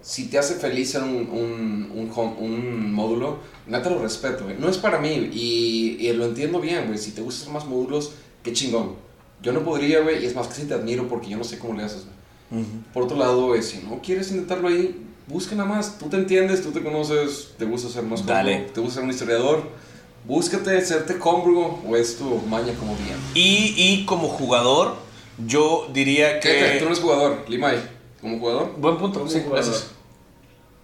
Speaker 1: Si te hace feliz ser un, un, un, un módulo, neta lo respeto, güey. No es para mí y, y lo entiendo bien, güey. Si te gustan más módulos, qué chingón. Yo no podría, güey, y es más que si te admiro porque yo no sé cómo le haces, güey. Por otro lado, güey, si no quieres intentarlo ahí, busca nada más. Tú te entiendes, tú te conoces, te gusta ser más
Speaker 2: Dale.
Speaker 1: te gusta ser un historiador. Búscate serte homebrew o es tu maña como bien.
Speaker 2: Y, y como jugador, yo diría
Speaker 1: ¿Qué? Tú
Speaker 2: que...
Speaker 1: no eres jugador, Limay. Como jugador,
Speaker 2: Buen punto,
Speaker 3: Como
Speaker 2: sí,
Speaker 3: jugador.
Speaker 2: gracias.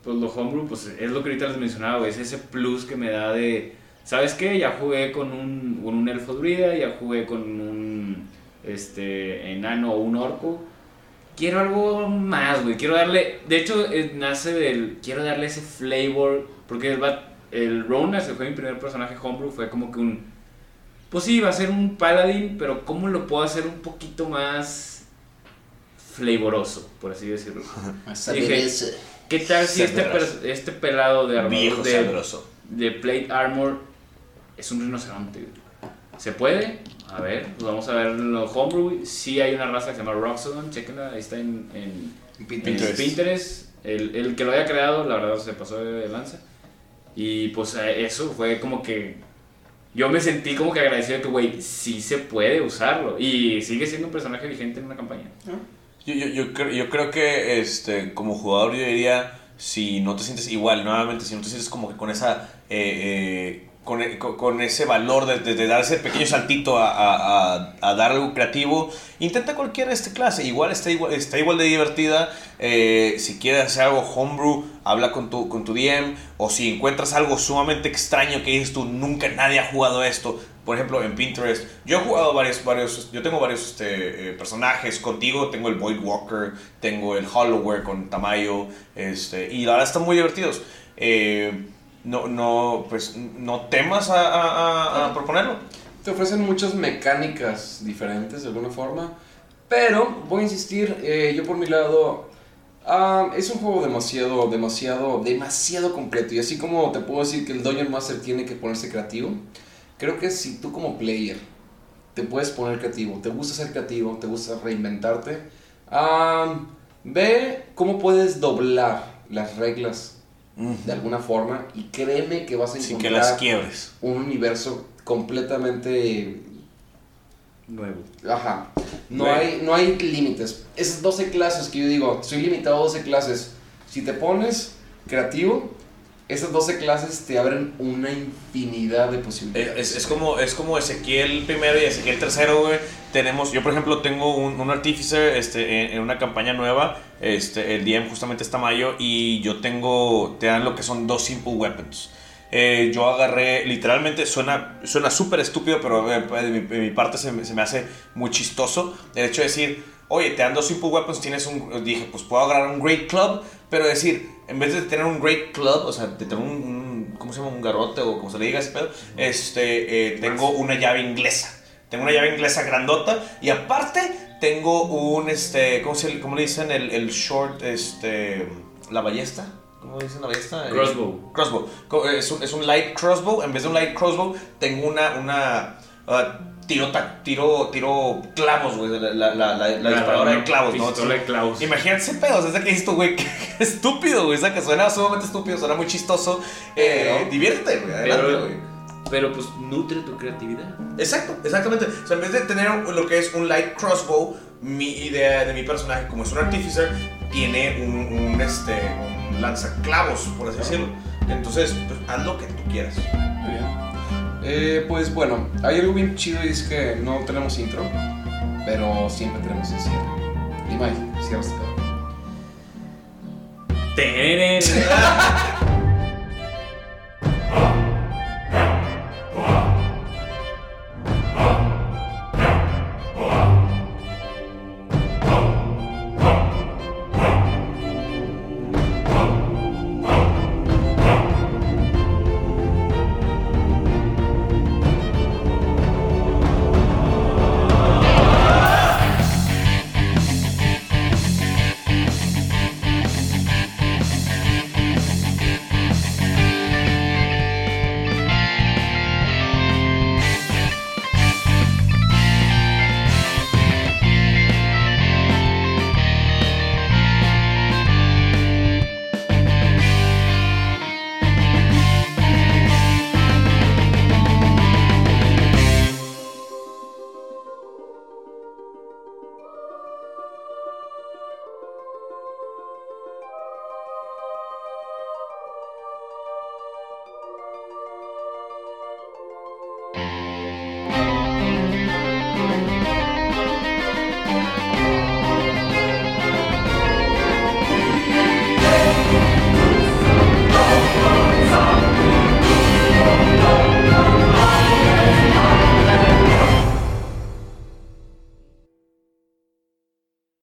Speaker 3: Pues lo homebrew, pues es lo que ahorita les mencionaba, güey, es ese plus que me da de, ¿sabes qué? Ya jugué con un, con un elfo druida, ya jugué con un este, enano o un orco. Quiero algo más, güey, quiero darle, de hecho eh, nace del, quiero darle ese flavor, porque el, el Rona, que fue mi primer personaje homebrew, fue como que un, pues sí, va a ser un paladín, pero ¿cómo lo puedo hacer un poquito más flavoroso, por así decirlo? Dije, ¿Qué tal si este, este pelado de armadura de, de plate armor es un rinoceronte? ¿Se puede? A ver, pues vamos a ver lo homebrew. Sí hay una raza que se llama Roxodon, chequenla, ahí está en, en, en
Speaker 2: Pinterest.
Speaker 3: Pinterest. El, el que lo haya creado, la verdad, se pasó de lanza. Y pues eso fue como que... Yo me sentí como que agradecido de que, güey, sí se puede usarlo. Y sigue siendo un personaje vigente en una campaña.
Speaker 2: Yo, yo, yo, creo, yo creo que este, como jugador yo diría, si no te sientes igual, nuevamente, si no te sientes como que con esa... eh, eh, con, e- con- ese valor de, de- dar ese pequeño saltito a, a- a- a dar algo creativo, intenta cualquier este clase. Igual está igual, está igual de divertida. eh, si quieres hacer algo homebrew, habla con tu, con tu DM. O si encuentras algo sumamente extraño que dices tú, nunca nadie ha jugado esto. Por ejemplo, en Pinterest, yo he jugado varios, varios, yo tengo varios este, eh, personajes. Contigo tengo el Void Walker, tengo el Hollower con Tamayo, este, y la verdad están muy divertidos. Eh, no, no, pues, no temas a, a- a- proponerlo.
Speaker 1: Te ofrecen muchas mecánicas diferentes de alguna forma. Pero voy a insistir, eh, yo por mi lado, ah, es un juego demasiado, demasiado, demasiado completo. Y así como te puedo decir que el Dungeon Master tiene que ponerse creativo, creo que si tú como player te puedes poner creativo, te gusta ser creativo, te gusta reinventarte, ah, ve cómo puedes doblar las reglas de alguna forma y créeme que vas a
Speaker 2: Sin que
Speaker 1: encontrar
Speaker 2: las quiebres.
Speaker 1: un universo completamente
Speaker 3: Nuevo.
Speaker 1: Ajá. No
Speaker 3: Bueno.
Speaker 1: hay, no hay límites. Esas 12 clases que yo digo, soy limitado a 12 clases. Si te pones creativo, esas 12 clases te abren una infinidad de
Speaker 2: Es,
Speaker 1: posibilidades.
Speaker 2: es- es como, es como Ezequiel primero y Ezequiel tercero, güey. Tenemos, yo por ejemplo tengo un, un artífice este, en, una campaña nueva. Este, el DM justamente está mayo y yo tengo, te dan lo que son dos simple weapons. Eh, yo agarré, literalmente, suena suena súper estúpido, pero eh, de, mi, mi parte se me hace muy chistoso. El hecho de decir, oye, te dan dos simple weapons, tienes un, dije, pues puedo agarrar un great club, pero decir, en vez de tener un great club, o sea, de tener un, un- ¿cómo se llama? Un garrote o como se le diga ese pedo, este, eh, tengo una llave inglesa. Tengo una llave inglesa grandota y aparte tengo un, este, ¿cómo, se, cómo le dicen? El, el short, este, la ballesta. ¿Cómo dicen la ballesta?
Speaker 3: Crossbow.
Speaker 2: Crossbow. Es un, es un light crossbow. En vez de un light crossbow, tengo una. una ah, tiro, tiro, tiro clavos, güey. La, la, la, la, disparadora de clavos, ¿no?
Speaker 3: Pistola de clavos.
Speaker 2: Imagínate ese pedo, o sea, que dices tú, güey, [LAUGHS] qué estúpido, güey. O sea, que suena sumamente estúpido, suena muy chistoso. Eh, diviértete, güey. Adelante, güey.
Speaker 3: pero pues nutre tu creatividad.
Speaker 2: Exacto, exactamente. O sea, en vez de tener lo que es un light crossbow, mi idea de mi personaje, como es un artificer, tiene un, un, este, un lanzaclavos, por así decirlo. Entonces, pues, haz lo que tú quieras.
Speaker 1: Eh, pues bueno, hay algo bien chido y es que no tenemos intro, pero siempre tenemos el cierre. Y Mike, cierras este